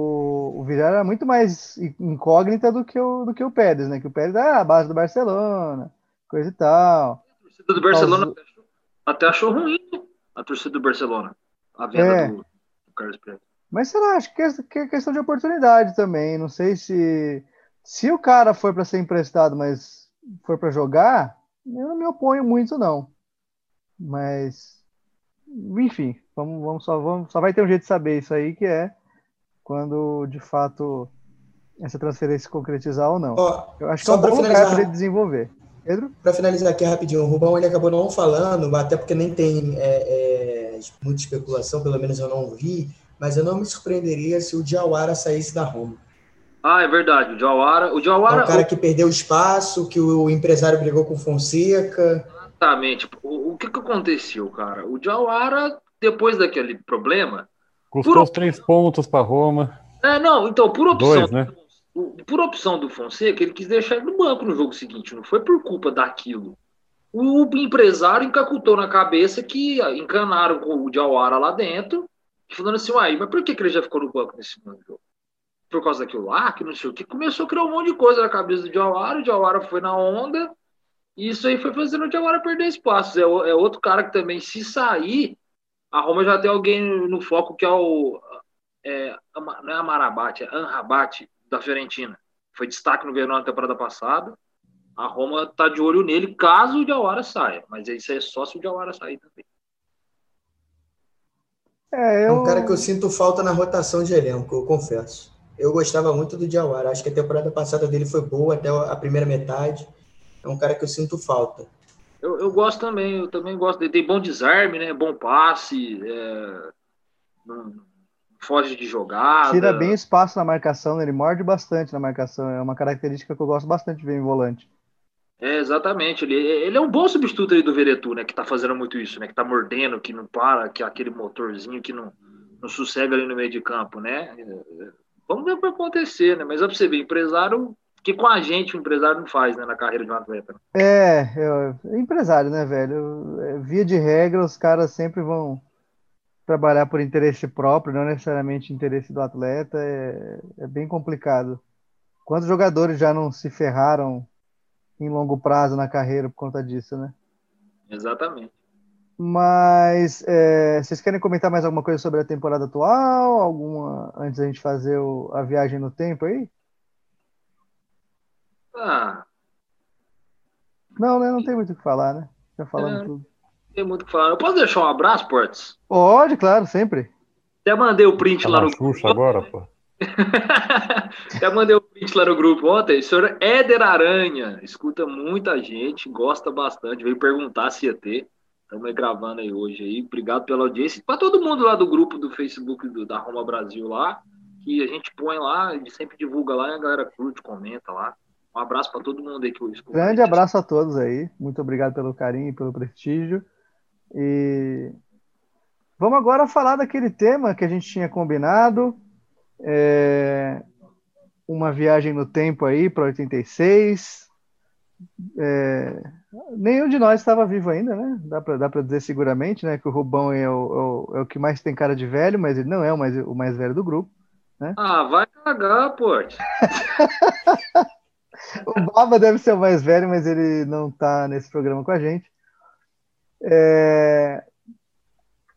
Speaker 1: o Vidal era muito mais incógnita do que o, do que o Pérez, né? Que o Pérez é a base do Barcelona, coisa e tal.
Speaker 4: A torcida do Barcelona até achou ruim a torcida do Barcelona. A venda é. do, do Carlos Pérez.
Speaker 1: Mas sei lá, acho que é, é questão de oportunidade também. Não sei se se o cara foi para ser emprestado, mas for para jogar, eu não me oponho muito, não. Mas, enfim, vamos, vamos, só, vamos, só vai ter um jeito de saber isso aí, que é quando de fato essa transferência se concretizar ou não. Ó, eu acho que é um bom lugar para ele desenvolver. Pedro?
Speaker 3: Para finalizar aqui rapidinho, o Rubão ele acabou não falando, até porque nem tem é, é, muita especulação, pelo menos eu não vi, mas eu não me surpreenderia se o Diawara saísse da Roma.
Speaker 4: Ah, é verdade. O Jawara. O Jawara.
Speaker 3: É o cara que perdeu espaço, que o empresário brigou com Fonseca.
Speaker 4: Exatamente. O, o que, que aconteceu, cara? O Jawara, depois daquele problema.
Speaker 2: Custou por... os três pontos para Roma.
Speaker 4: É, não, então, por opção. Dois, né? Por opção do Fonseca, ele quis deixar ele no banco no jogo seguinte, não foi por culpa daquilo. O empresário encacutou na cabeça que encanaram com o Jawara lá dentro, falando assim, uai, mas por que, que ele já ficou no banco nesse jogo? por causa daquilo lá, que não sei o que, começou a criar um monte de coisa na cabeça do Jawara, o Jawara foi na onda, e isso aí foi fazendo o Jawara perder espaços. É, é, outro cara que também, se sair, a Roma já tem alguém no foco que é o. É, não é Amarabate, é Anrabate, da Fiorentina. Foi destaque no verão na temporada passada. A Roma tá de olho nele caso o Jawara saia. Mas isso é só se o Jawara sair também.
Speaker 3: É, eu... é um cara que eu sinto falta na rotação de elenco, eu confesso eu gostava muito do Diawara. Acho que a temporada passada dele foi boa até a primeira metade. É um cara que eu sinto falta.
Speaker 4: Eu, eu gosto também, eu também gosto. Ele tem bom desarme, né? Bom passe, é... não foge de jogada.
Speaker 1: Tira bem espaço na marcação, né? ele morde bastante na marcação. É uma característica que eu gosto bastante de ver em volante.
Speaker 4: É, exatamente. Ele, ele é um bom substituto aí do Veretu, né? Que tá fazendo muito isso, né? Que tá mordendo, que não para, que é aquele motorzinho que não, não sossega ali no meio de campo, né? Vamos ver o que vai acontecer, né? Mas é pra você ver, empresário que com a gente o empresário não faz, né? Na carreira de um atleta.
Speaker 1: É, é empresário, né, velho? É, via de regra, os caras sempre vão trabalhar por interesse próprio, não necessariamente interesse do atleta. É, é bem complicado. Quantos jogadores já não se ferraram em longo prazo na carreira por conta disso, né?
Speaker 4: Exatamente.
Speaker 1: Mas é, vocês querem comentar mais alguma coisa sobre a temporada atual? Alguma antes da gente fazer o, a viagem no tempo aí?
Speaker 4: Ah.
Speaker 1: Não, né? Não tem muito o que falar, né? Já falamos
Speaker 4: é,
Speaker 1: tudo.
Speaker 4: Não tem muito o que falar. Eu posso deixar um abraço, Portes?
Speaker 1: Pode, claro, sempre.
Speaker 4: Até mandei o print
Speaker 2: tá
Speaker 4: lá no
Speaker 2: Xuxa agora, pô.
Speaker 4: Já mandei o print lá no grupo ontem. O senhor Éder Aranha escuta muita gente, gosta bastante, veio perguntar se ia ter. Estamos gravando aí hoje aí. Obrigado pela audiência. Para todo mundo lá do grupo do Facebook do, da Roma Brasil lá, que a gente põe lá, a gente sempre divulga lá e a galera curte, comenta lá. Um abraço para todo mundo aí que eu escuto.
Speaker 1: Grande abraço a todos aí. Muito obrigado pelo carinho e pelo prestígio. E vamos agora falar daquele tema que a gente tinha combinado é, uma viagem no tempo aí para 86. É, nenhum de nós estava vivo ainda, né? Dá para dá dizer seguramente, né? Que o Rubão é o, é o, é, o, que mais tem cara de velho, mas ele não é o mais, o mais velho do grupo. Né?
Speaker 4: Ah, vai cagar, pô.
Speaker 1: o Baba deve ser o mais velho, mas ele não está nesse programa com a gente. É,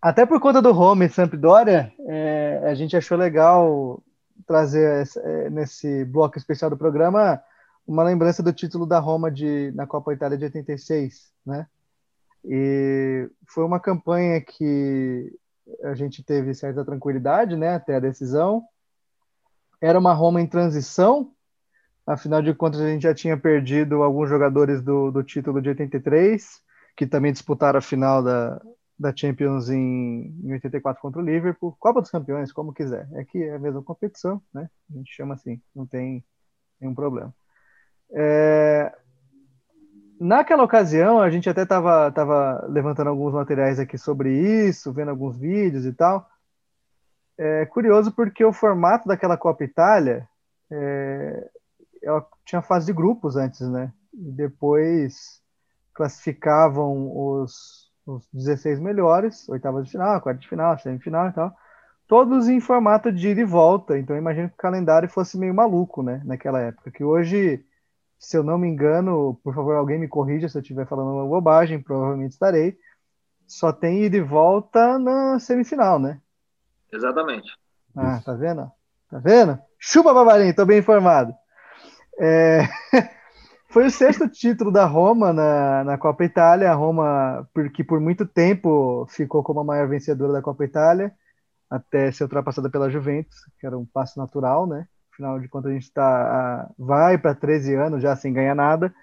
Speaker 1: até por conta do home Sampdoria, é, a gente achou legal trazer é, nesse bloco especial do programa uma lembrança do título da Roma de, na Copa Itália de 86, né? E foi uma campanha que a gente teve certa tranquilidade, né, até a decisão. Era uma Roma em transição, afinal de contas a gente já tinha perdido alguns jogadores do, do título de 83, que também disputaram a final da, da Champions em, em 84 contra o Liverpool, Copa dos Campeões, como quiser. É que é a mesma competição, né? A gente chama assim, não tem nenhum problema. É... Naquela ocasião, a gente até estava tava levantando alguns materiais aqui sobre isso, vendo alguns vídeos e tal. É curioso porque o formato daquela Copa Itália é... ela tinha fase de grupos antes, né? E depois classificavam os os 16 melhores, oitava de final, quarta de final, semifinal e tal, todos em formato de ida e volta. Então, imagino que o calendário fosse meio maluco, né, naquela época. Que hoje, se eu não me engano, por favor, alguém me corrija se eu estiver falando uma bobagem, provavelmente estarei. Só tem ida e volta na semifinal, né?
Speaker 4: Exatamente.
Speaker 1: Ah, tá vendo? Tá vendo? Chupa, Babarinho, tô bem informado. É... Foi o sexto título da Roma na, na Copa Itália. A Roma, que por muito tempo ficou como a maior vencedora da Copa Itália, até ser ultrapassada pela Juventus, que era um passo natural, né? Afinal de contas, a gente tá, vai para 13 anos já sem ganhar nada.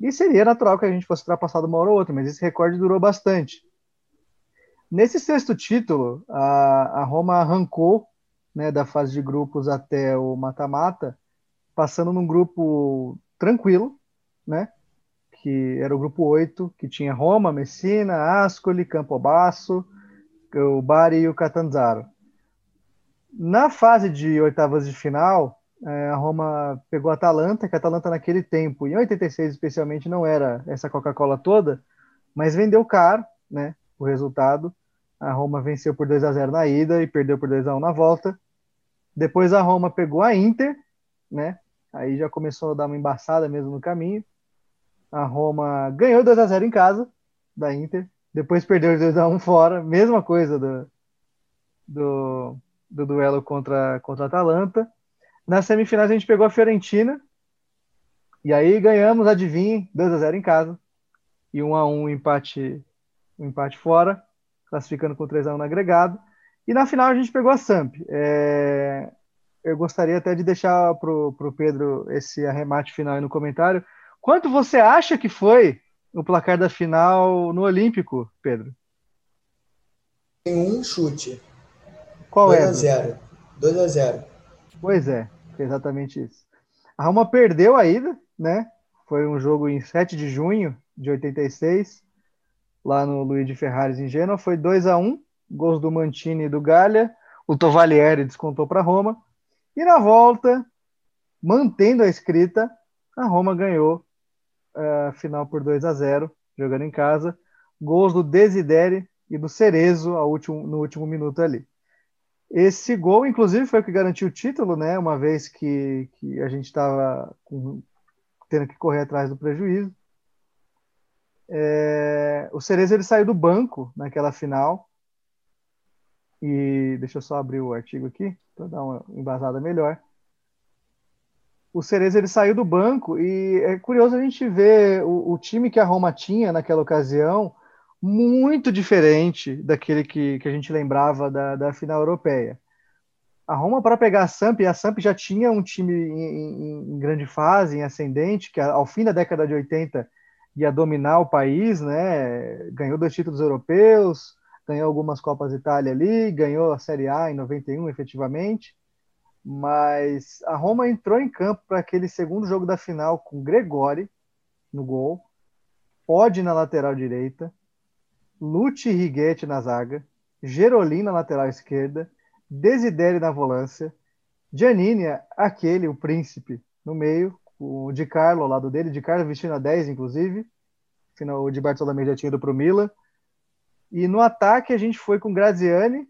Speaker 1: E seria natural que a gente fosse ultrapassado uma hora ou outra, mas esse recorde durou bastante. Nesse sexto título, a, a Roma arrancou né, da fase de grupos até o mata-mata, passando num grupo tranquilo, né? Que era o grupo 8, que tinha Roma, Messina, Ascoli, Campobasso, o Bari e o Catanzaro. Na fase de oitavas de final, é, a Roma pegou a Atalanta, que a Atalanta naquele tempo, em 86 especialmente, não era essa Coca-Cola toda, mas vendeu caro, né? O resultado. A Roma venceu por 2 a 0 na ida e perdeu por 2 a 1 na volta. Depois a Roma pegou a Inter, né? Aí já começou a dar uma embaçada mesmo no caminho. A Roma ganhou 2 a 0 em casa da Inter, depois perdeu 2 a 1 fora, mesma coisa do, do, do duelo contra, contra a Atalanta. Na semifinais a gente pegou a Fiorentina, e aí ganhamos, adivinhe, 2 a 0 em casa. E 1 a 1 empate, um empate fora, classificando com 3 a 1 no agregado. E na final a gente pegou a Samp. É eu gostaria até de deixar para o Pedro esse arremate final aí no comentário. Quanto você acha que foi o placar da final no Olímpico, Pedro?
Speaker 3: Tem um chute.
Speaker 1: Qual
Speaker 3: 2
Speaker 1: é?
Speaker 3: a 0. 2 a 0.
Speaker 1: Pois é, exatamente isso. A Roma perdeu a ida, né? Foi um jogo em 7 de junho de 86, lá no Luigi Ferraris em Gênova. Foi 2 a 1 gols do Mantini e do Galha. O Tovalieri descontou para Roma. E na volta, mantendo a escrita, a Roma ganhou a final por 2 a 0 jogando em casa. Gols do Desideri e do Cerezo último, no último minuto ali. Esse gol, inclusive, foi o que garantiu o título, né? Uma vez que, que a gente estava tendo que correr atrás do prejuízo. É, o Cerezo ele saiu do banco naquela final. E deixa eu só abrir o artigo aqui para dar uma embasada melhor. O Cerezo ele saiu do banco e é curioso a gente ver o, o time que a Roma tinha naquela ocasião muito diferente daquele que, que a gente lembrava da, da final europeia. A Roma, para pegar a Samp, a Samp já tinha um time em, em, em, grande fase, em ascendente, que ao fim da década de 80 ia dominar o país, né? ganhou dois títulos europeus, ganhou algumas Copas Itália ali, ganhou a Série A em 91, efetivamente. Mas a Roma entrou em campo para aquele segundo jogo da final com Gregori no gol, Pode na lateral direita, Lute Righetti na zaga, Gerolin na lateral esquerda, Desideri na volância, Giannini, aquele, o príncipe, no meio, o Di Carlo ao lado dele, Di Carlo vestindo a 10, inclusive, o Di Bartolomeu já tinha ido para o Milan, e no ataque a gente foi com Graziani,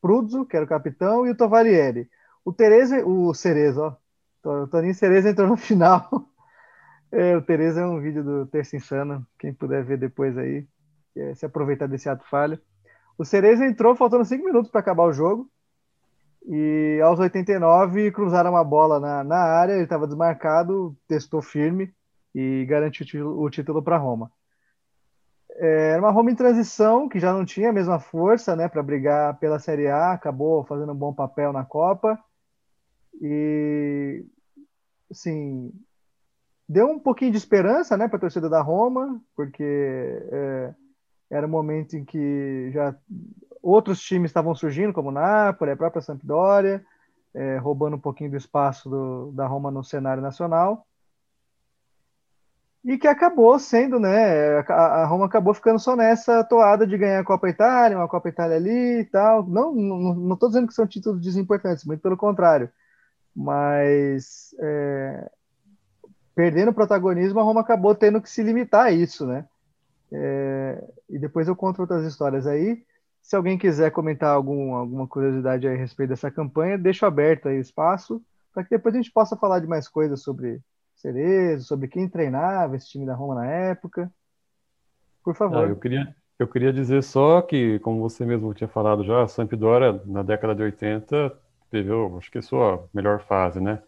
Speaker 1: Pruzzo, que era o capitão, e o Tovalieri. O Tereza, o Cereza, ó, o Toninho Cereza entrou no final. É, o Tereza é um vídeo do Terça Insana, quem puder ver depois aí, é, se aproveitar desse ato falho. O Cereza entrou faltando cinco minutos para acabar o jogo. E aos 89 cruzaram uma bola na, na área, ele estava desmarcado, testou firme e garantiu o título para Roma. É, era uma Roma em transição, que já não tinha a mesma força né, para brigar pela Série A, acabou fazendo um bom papel na Copa. E, assim, deu um pouquinho de esperança né, para a torcida da Roma, porque é, era um momento em que já outros times estavam surgindo, como o Napoli, a própria Sampdoria, é, roubando um pouquinho do espaço do, da Roma no cenário nacional. E que acabou sendo, né? A, Roma acabou ficando só nessa toada de ganhar a Copa Itália, uma Copa Itália ali e tal. Não, não estou dizendo que são títulos desimportantes, muito pelo contrário. Mas é, perdendo protagonismo, a Roma acabou tendo que se limitar a isso, né? É, e depois eu conto outras histórias aí. Se alguém quiser comentar algum, alguma curiosidade a respeito dessa campanha, deixo aberto aí o espaço para que depois a gente possa falar de mais coisas sobre Cerezo, sobre quem treinava esse time da Roma na época. Por favor.
Speaker 2: Ah, eu, queria, eu queria dizer só que, como você mesmo tinha falado já, a Sampdoria, na década de 80, teve, acho que, a sua melhor fase, né?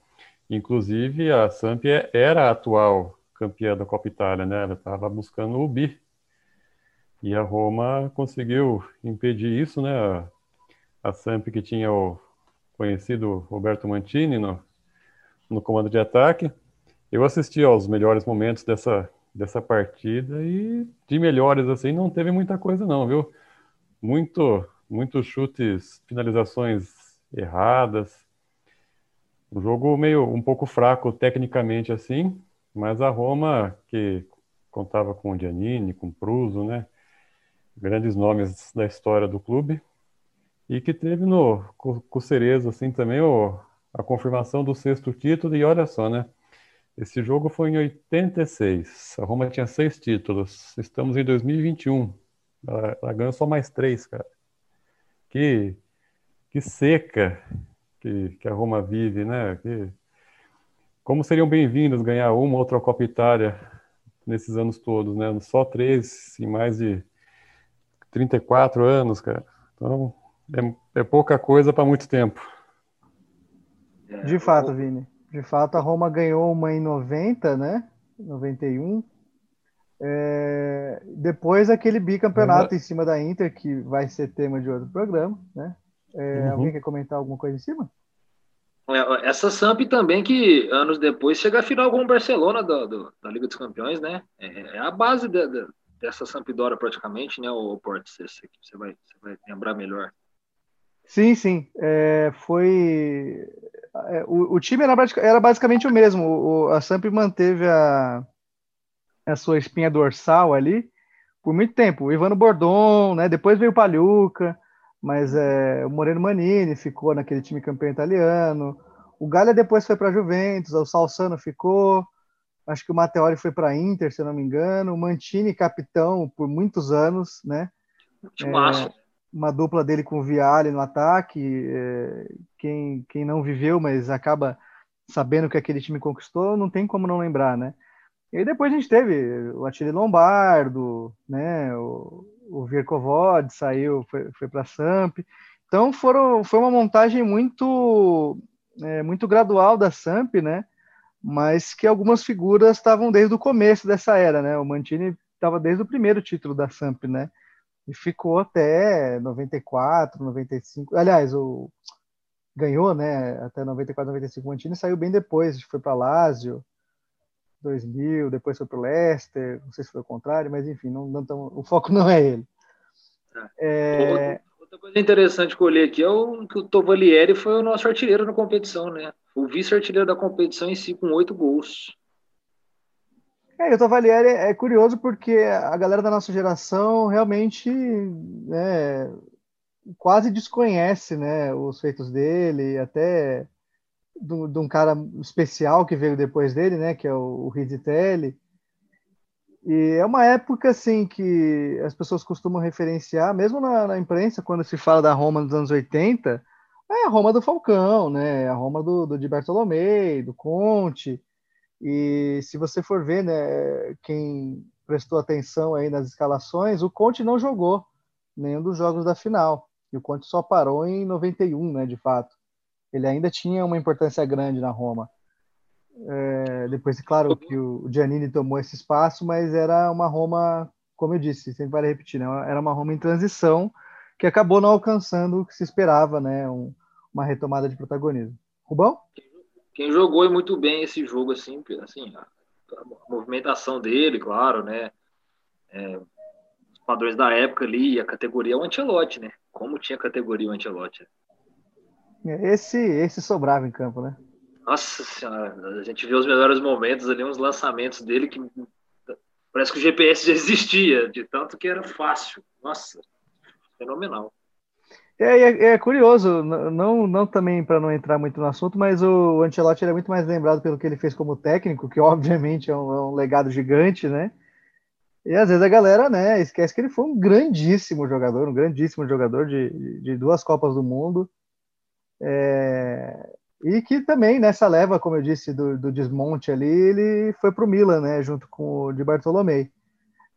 Speaker 2: Inclusive, a Samp era a atual campeã da Copa Itália, né? Ela estava buscando o bi e a Roma conseguiu impedir isso, né? A, a Samp que tinha o conhecido Roberto Mantini no, no comando de ataque. Eu assisti aos melhores momentos dessa, dessa partida e de melhores assim não teve muita coisa não, viu? Muito, muitos chutes, finalizações erradas. Um jogo meio um pouco fraco tecnicamente assim, mas a Roma que contava com o Giannini, com o Pruso, né? grandes nomes da história do clube, e que teve no com, com Cerezo assim também o, a confirmação do sexto título, e olha só, né? Esse jogo foi em 86. A Roma tinha seis títulos. Estamos em 2021. Ela, ela ganhou só mais três, cara. Que, que seca que, que a Roma vive, né? Que, como seriam bem-vindos ganhar uma outra Copa Itália nesses anos todos, né? Só três em mais de 34 anos, cara. Então, é, é pouca coisa para muito tempo.
Speaker 1: De fato, Vini. De fato, a Roma ganhou uma em 90, né? 91. É... Depois aquele bicampeonato uhum. em cima da Inter, que vai ser tema de outro programa, né? É, uhum. Alguém quer comentar alguma coisa em cima?
Speaker 4: É, essa Samp também que anos depois chega a final com o Barcelona do, do, da Liga dos Campeões, né? É, é a base de, de, dessa Sampdoria praticamente, né, o Porto? Você, você, vai, você vai lembrar melhor.
Speaker 1: Sim, sim. É, foi. É, o, o, time era, era, basicamente o mesmo. O, a Samp manteve a, a sua espinha dorsal ali por muito tempo. O Ivano Bordon, né? Depois veio o Paluca mas é, o Moreno Manini ficou naquele time campeão italiano. O Galha depois foi para a Juventus, o Salsano ficou. Acho que o Matteoli foi para a Inter, se eu não me engano. O Mantini, capitão por muitos anos, né? É, uma dupla dele com o Viale no ataque. É, quem, quem não viveu, mas acaba sabendo que aquele time conquistou, não tem como não lembrar, né? E depois a gente teve o Atili Lombardo, né? O, o Virkovod saiu, foi, foi para a Samp. Então foram, foi uma montagem muito, é, muito gradual da Samp, né? Mas que algumas figuras estavam desde o começo dessa era, né? O Mantini estava desde o primeiro título da Samp, né? E ficou até 94, 95. Aliás, o ganhou, né? Até 94, 95. O Mantini saiu bem depois, foi para Lazio. 2000, depois foi para o Leicester, não sei se foi o contrário, mas enfim, não, não o foco não é ele.
Speaker 4: É... Outra coisa interessante que eu olhei aqui é o, que o Tovalieri foi o nosso artilheiro na competição, né? O vice-artilheiro da competição em si, com oito gols.
Speaker 1: É, o Tovalieri é curioso porque a galera da nossa geração realmente né, quase desconhece né, os feitos dele, até de, de um cara especial que veio depois dele, né, que é o, o Rizitelli. E é uma época assim que as pessoas costumam referenciar, mesmo na, na, imprensa, quando se fala da Roma dos anos 80, é a Roma do Falcão, né? A Roma do, do Di Bartolomei, do Conte. E se você for ver, né, quem prestou atenção aí nas escalações, o Conte não jogou nenhum dos jogos da final. E o Conte só parou em 91, né, de fato ele ainda tinha uma importância grande na Roma. É, depois, claro, que o Giannini tomou esse espaço, mas era uma Roma, como eu disse, sempre vale repetir, né? era uma Roma em transição que acabou não alcançando o que se esperava, né? Um, uma retomada de protagonismo. Rubão?
Speaker 4: Quem jogou muito bem esse jogo, assim, assim a, a movimentação dele, claro, né? É, os padrões da época ali, a categoria é o Antelote, né? Como tinha categoria o Antelote.
Speaker 1: Esse, esse sobrava em campo, né?
Speaker 4: Nossa senhora, a gente vê os melhores momentos ali, uns lançamentos dele que parece que o GPS já existia, de tanto que era fácil. Nossa, fenomenal.
Speaker 1: É, é, é curioso, não, não também para não entrar muito no assunto, mas o Ancelotti é muito mais lembrado pelo que ele fez como técnico, que obviamente é um, é um legado gigante, né? E às vezes a galera, né, esquece que ele foi um grandíssimo jogador, um grandíssimo jogador de, de duas Copas do Mundo. É, e que também nessa leva, como eu disse, do, do desmonte ali, ele foi para o Milan, né, junto com o de Bartolomei.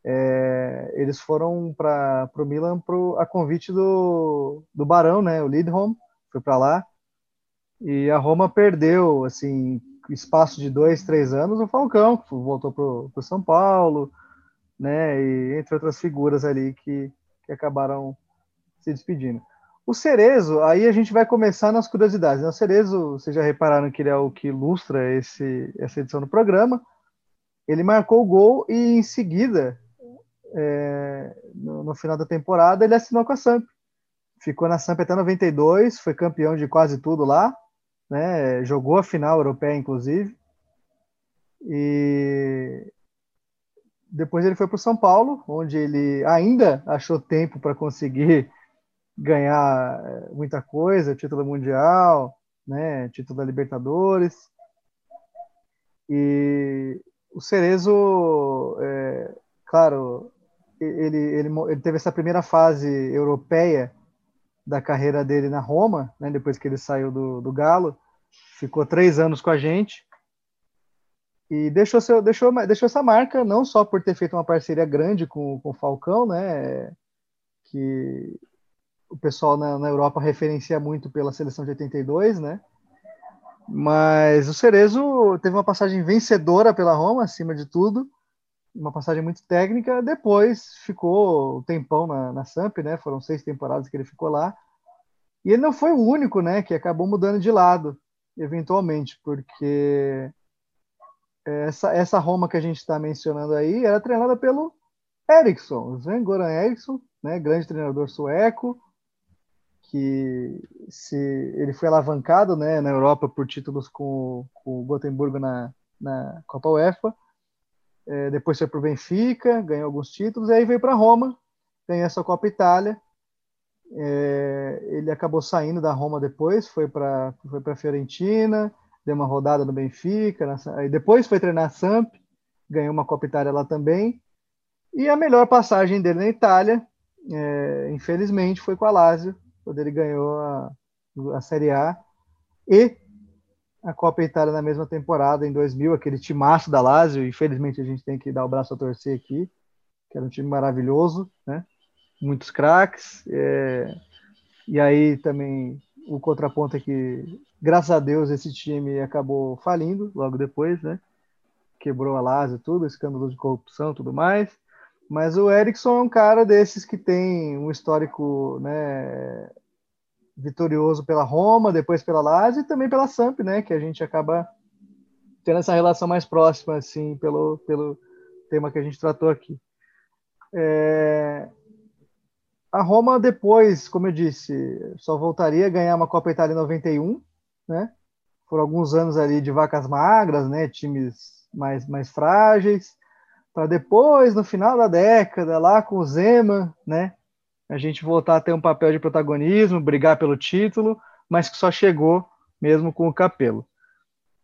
Speaker 1: É, eles foram para o Milan pro, a convite do, do Barão, né, o Lidholm, foi para lá. E a Roma perdeu, assim, espaço de dois, três anos, o Falcão, que voltou para o São Paulo, né, e entre outras figuras ali que, que acabaram se despedindo. O Cerezo, aí a gente vai começar nas curiosidades. Né? O Cerezo, vocês já repararam que ele é o que ilustra esse, essa edição do programa. Ele marcou o gol e em seguida, é, no, no, final da temporada, ele assinou com a Samp. Ficou na Samp até 92, foi campeão de quase tudo lá, né? jogou a final europeia, inclusive. E depois ele foi para o São Paulo, onde ele ainda achou tempo para conseguir ganhar eh, muita coisa, título mundial, né, título da Libertadores. E o Cerezo, é, claro, ele, ele, ele teve essa primeira fase europeia da carreira dele na Roma, né, depois que ele saiu do, do Galo, ficou três anos com a gente e deixou, seu, deixou, deixou essa marca não só por ter feito uma parceria grande com, com o Falcão, né, que o pessoal na, na, Europa referencia muito pela seleção de 82, né? Mas o Cerezo teve uma passagem vencedora pela Roma, acima de tudo, uma passagem muito técnica. Depois ficou um tempão na, na Samp, né? Foram seis temporadas que ele ficou lá. E ele não foi o único, né, que acabou mudando de lado. eventualmente, porque essa, essa Roma que a gente está mencionando aí era treinada pelo Eriksson, Sven Goran Eriksson, né, grande treinador sueco, que se ele foi alavancado né, na Europa por títulos com, com o Gotemburgo na, na Copa UEFA, é, depois foi para o Benfica, ganhou alguns títulos, e aí veio para Roma, ganhou essa Copa Itália, é, ele acabou saindo da Roma depois, foi para foi a Fiorentina, deu uma rodada no Benfica, na, aí depois foi treinar a Samp, ganhou uma Copa Itália lá também, e a melhor passagem dele na Itália, é, infelizmente, foi com a Lazio, quando ele ganhou a, a Série A. E a Copa Itália na mesma temporada, em 2000, aquele timaço da Lazio. Infelizmente, a gente tem que dar o braço a torcer aqui, que era um time maravilhoso, né? Muitos craques. É... E aí também o contraponto é que, graças a Deus, esse time acabou falindo logo depois, né? Quebrou a Lazio, tudo, escândalo de corrupção, tudo mais. Mas o Erickson é um cara desses que tem um histórico né, vitorioso pela Roma, depois pela Lazio e também pela Samp, né, que a gente acaba tendo essa relação mais próxima, assim, pelo, pelo tema que a gente tratou aqui. É... A Roma depois, como eu disse, só voltaria a ganhar uma Copa Itália em 91, né? Foram alguns anos ali de vacas magras, né? Times mais, mais frágeis para depois, no final da década, lá com o Zema, né, a gente voltar a ter um papel de protagonismo, brigar pelo título, mas que só chegou mesmo com o Capelo.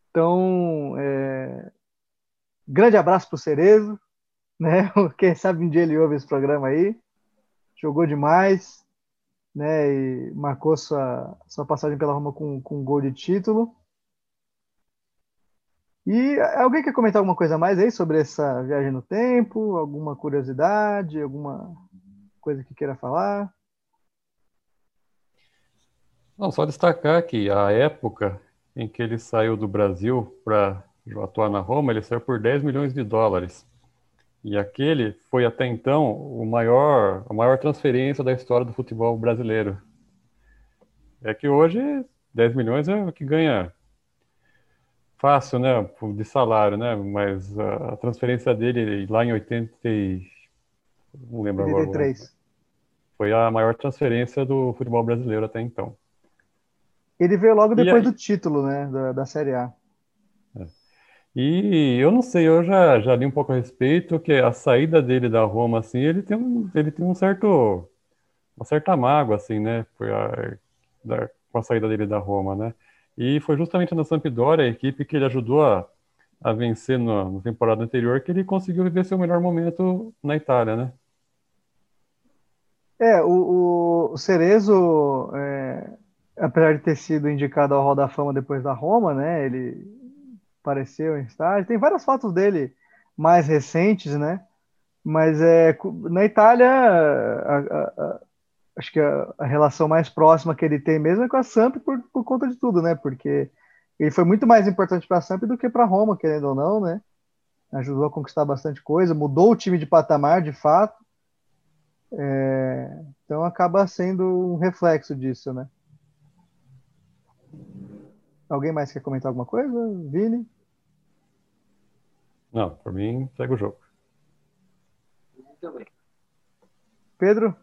Speaker 1: Então, é... grande abraço para o Cerezo, né? Quem sabe um dia ele ouve esse programa aí. Jogou demais, né? E marcou sua, sua passagem pela Roma com, com um gol de título. E alguém quer comentar alguma coisa mais aí sobre essa viagem no tempo? Alguma curiosidade? Alguma coisa que queira falar?
Speaker 2: Não, só destacar que a época em que ele saiu do Brasil para atuar na Roma, ele saiu por 10 milhões de dólares. E aquele foi até então o maior, a maior transferência da história do futebol brasileiro. É que hoje 10 milhões é o que ganha fácil, né, de salário, né, mas a transferência dele lá em 80 não lembro 83. agora. Foi a maior transferência do futebol brasileiro até então.
Speaker 1: Ele veio logo depois do título, né, da, da Série A.
Speaker 2: É. E eu não sei, eu já, já li um pouco a respeito que a saída dele da Roma, assim, ele tem um, ele tem um certo, uma certa mágoa, assim, né, foi a, da, com a saída dele da Roma, né. E foi justamente na Sampdoria, a equipe que ele ajudou a, a vencer na, na, temporada anterior, que ele conseguiu viver seu melhor momento na Itália, né?
Speaker 1: É, o, o Cerezo, é, apesar de ter sido indicado ao Hall da Fama depois da Roma, né? Ele apareceu em estágio. Tem várias fotos dele mais recentes, né? Mas é, na Itália, a, a, acho que a, a, relação mais próxima que ele tem mesmo é com a Samp por, por conta de tudo, né? Porque ele foi muito mais importante para a Samp do que para Roma, querendo ou não, né? Ajudou a conquistar bastante coisa, mudou o time de patamar, de fato. É, então acaba sendo um reflexo disso, né? Alguém mais quer comentar alguma coisa? Vini?
Speaker 2: Não, por mim, segue o jogo.
Speaker 1: Também. Pedro?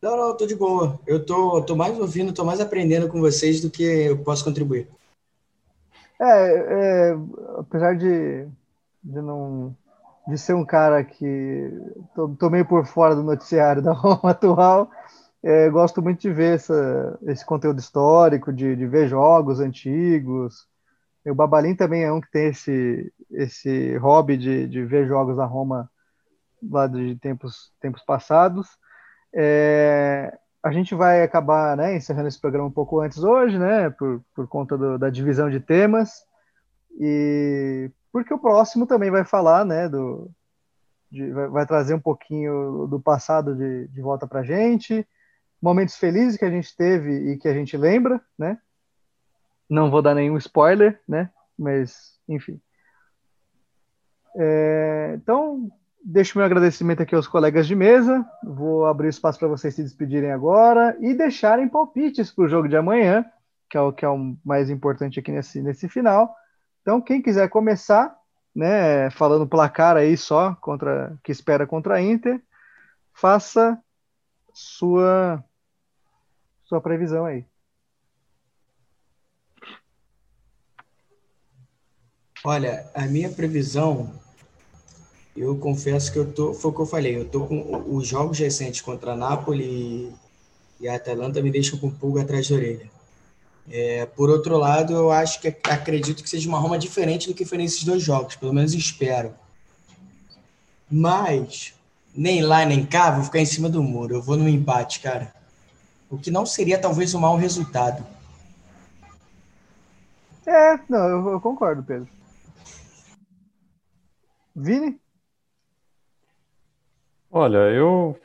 Speaker 3: Não, não, tô de boa. Eu tô, tô mais ouvindo, tô mais aprendendo com vocês do que eu posso contribuir.
Speaker 1: É, é apesar de, de não de ser um cara que tô, meio por fora do noticiário da Roma atual, é, gosto muito de ver essa, esse conteúdo histórico, de, de ver jogos antigos. O Babalim também é um que tem esse, esse hobby de, de ver jogos da Roma lá de tempos, tempos passados. É, a gente vai acabar né, encerrando esse programa um pouco antes hoje, né, por, por conta do, da divisão de temas, e porque o próximo também vai falar, né, do, de, vai, vai, trazer um pouquinho do passado de, de volta para gente, momentos felizes que a gente teve e que a gente lembra, né, não vou dar nenhum spoiler, né, mas enfim. É, então, Deixo meu agradecimento aqui aos colegas de mesa. Vou abrir espaço para vocês se despedirem agora e deixarem palpites para o jogo de amanhã que é o que é o mais importante aqui nesse, nesse final. Então, quem quiser começar, né, falando placar aí só contra que espera contra a Inter, faça sua sua previsão aí.
Speaker 3: Olha, a minha previsão, eu confesso que eu tô, foi o que eu falei, eu tô com os jogos recentes contra a Napoli e a Atalanta me deixam com pulga atrás da orelha. É, por outro lado, eu acho que acredito que seja uma Roma diferente do que foi nesses dois jogos, pelo menos espero. Mas nem lá nem cá vou ficar em cima do muro. Eu vou no empate, cara. O que não seria talvez um mau resultado.
Speaker 1: É, não, eu, eu concordo, Pedro. Vini?
Speaker 2: Olha, eu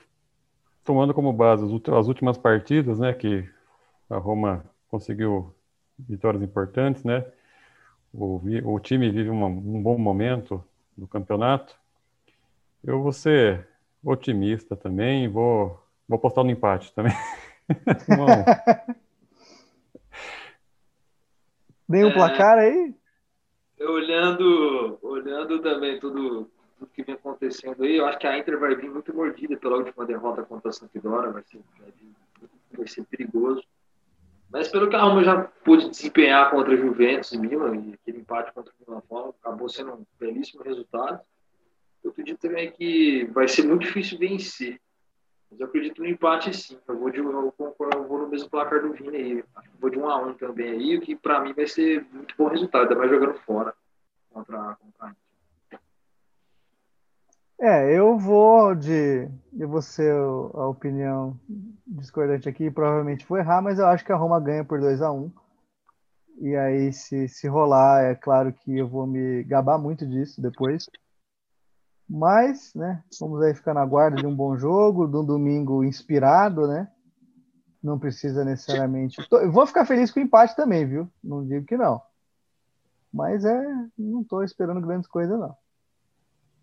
Speaker 2: tomando como base as últimas partidas, né, que a Roma conseguiu vitórias importantes, né? O, o time vive uma, um bom momento do campeonato. Eu vou ser otimista também, vou, vou apostar no empate também.
Speaker 1: Nenhum é, placar aí?
Speaker 4: Olhando, olhando também tudo, tudo que vem acontecendo aí, eu acho que a Inter vai vir muito mordida pela última derrota contra a Sampdoria, vai ser, vai ser perigoso. Mas pelo que a Roma já pôde desempenhar contra a Juventus e Milan, e aquele empate contra o Milan Fórmula, acabou sendo um belíssimo resultado. Eu acredito também que vai ser muito difícil vencer. Mas eu acredito no empate sim. Eu vou, de, eu vou no mesmo placar do Vini aí. Vou de 1 a 1 também aí, o que para mim vai ser muito bom resultado, ainda mais jogando fora contra, contra a Inter.
Speaker 1: É, eu vou de. Eu vou ser a opinião discordante aqui, provavelmente vou errar, mas eu acho que a Roma ganha por 2 a 1 E aí, se, se rolar, é claro que eu vou me gabar muito disso depois. Mas, né, vamos aí ficar na guarda de um bom jogo, de um domingo inspirado, né? Não precisa necessariamente. Eu vou ficar feliz com o empate também, viu? Não digo que não. Mas é, não estou esperando grandes coisas, não.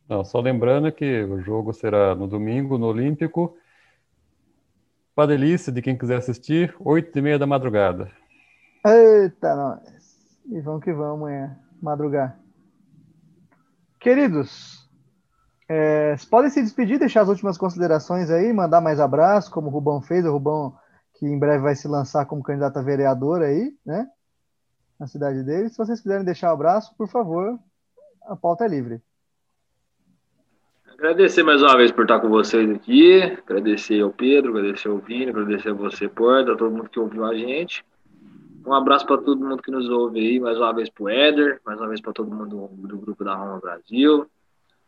Speaker 2: Não, só lembrando que o jogo será no domingo, no Olímpico. Para delícia de quem quiser assistir, oito e meia da madrugada.
Speaker 1: Eita, nós. E vamos que vamos amanhã, madrugar. Queridos, é, podem se despedir, deixar as últimas considerações aí, mandar mais abraço, como o Rubão fez, o Rubão que em breve vai se lançar como candidato a vereador aí, né? Na cidade dele. Se vocês quiserem deixar o um abraço, por favor, a pauta é livre.
Speaker 4: Agradecer mais uma vez por estar com vocês aqui. Agradecer ao Pedro, agradecer ao Vini, agradecer a você, Porta, a todo mundo que ouviu a gente. Um abraço para todo mundo que nos ouve aí, mais uma vez para o Éder, mais uma vez para todo mundo do grupo da Roma Brasil,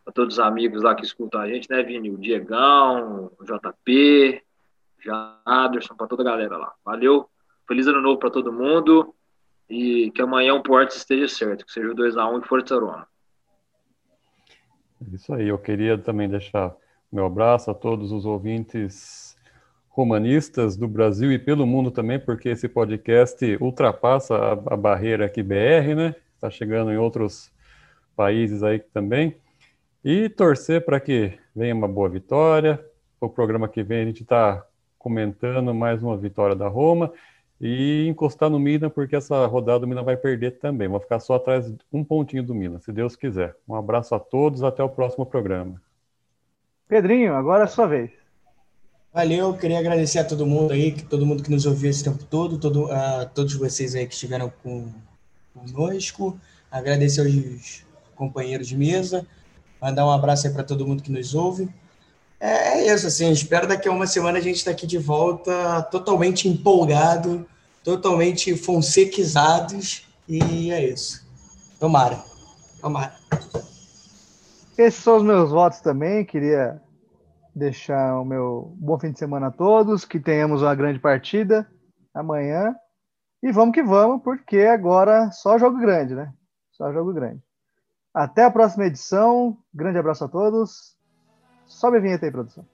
Speaker 4: para todos os amigos lá que escutam a gente, né, Vini? O Diegão, o JP, Jaderson, para toda a galera lá. Valeu, feliz ano novo para todo mundo e que amanhã o Porto esteja certo, que seja o 2x1 e Força Roma.
Speaker 2: Isso aí, eu queria também deixar meu abraço a todos os ouvintes romanistas do Brasil e pelo mundo também, porque esse podcast ultrapassa a, a barreira aqui BR, né? Está chegando em outros países aí também. E torcer para que venha uma boa vitória. O programa que vem a gente está comentando mais uma vitória da Roma e encostar no Milan, porque essa rodada o Milan vai perder também. Vou ficar só atrás de um pontinho do Milan, se Deus quiser. Um abraço a todos, até o próximo programa.
Speaker 1: Pedrinho, agora é a sua vez.
Speaker 3: Valeu, queria agradecer a todo mundo aí, todo mundo que nos ouviu esse tempo todo, todo, a todos vocês aí que estiveram com, conosco, agradecer aos companheiros de mesa, mandar um abraço aí para todo mundo que nos ouve. É, é isso, assim, espero daqui a uma semana a gente estar tá aqui de volta, totalmente empolgado, totalmente fonsequizados, e é isso. Tomara, tomara.
Speaker 1: Esses são os meus votos também, queria deixar o meu bom fim de semana a todos, que tenhamos uma grande partida amanhã, e vamos que vamos, porque agora só jogo grande, né? Só jogo grande. Até a próxima edição, grande abraço a todos, Sobe a vinheta aí, produção.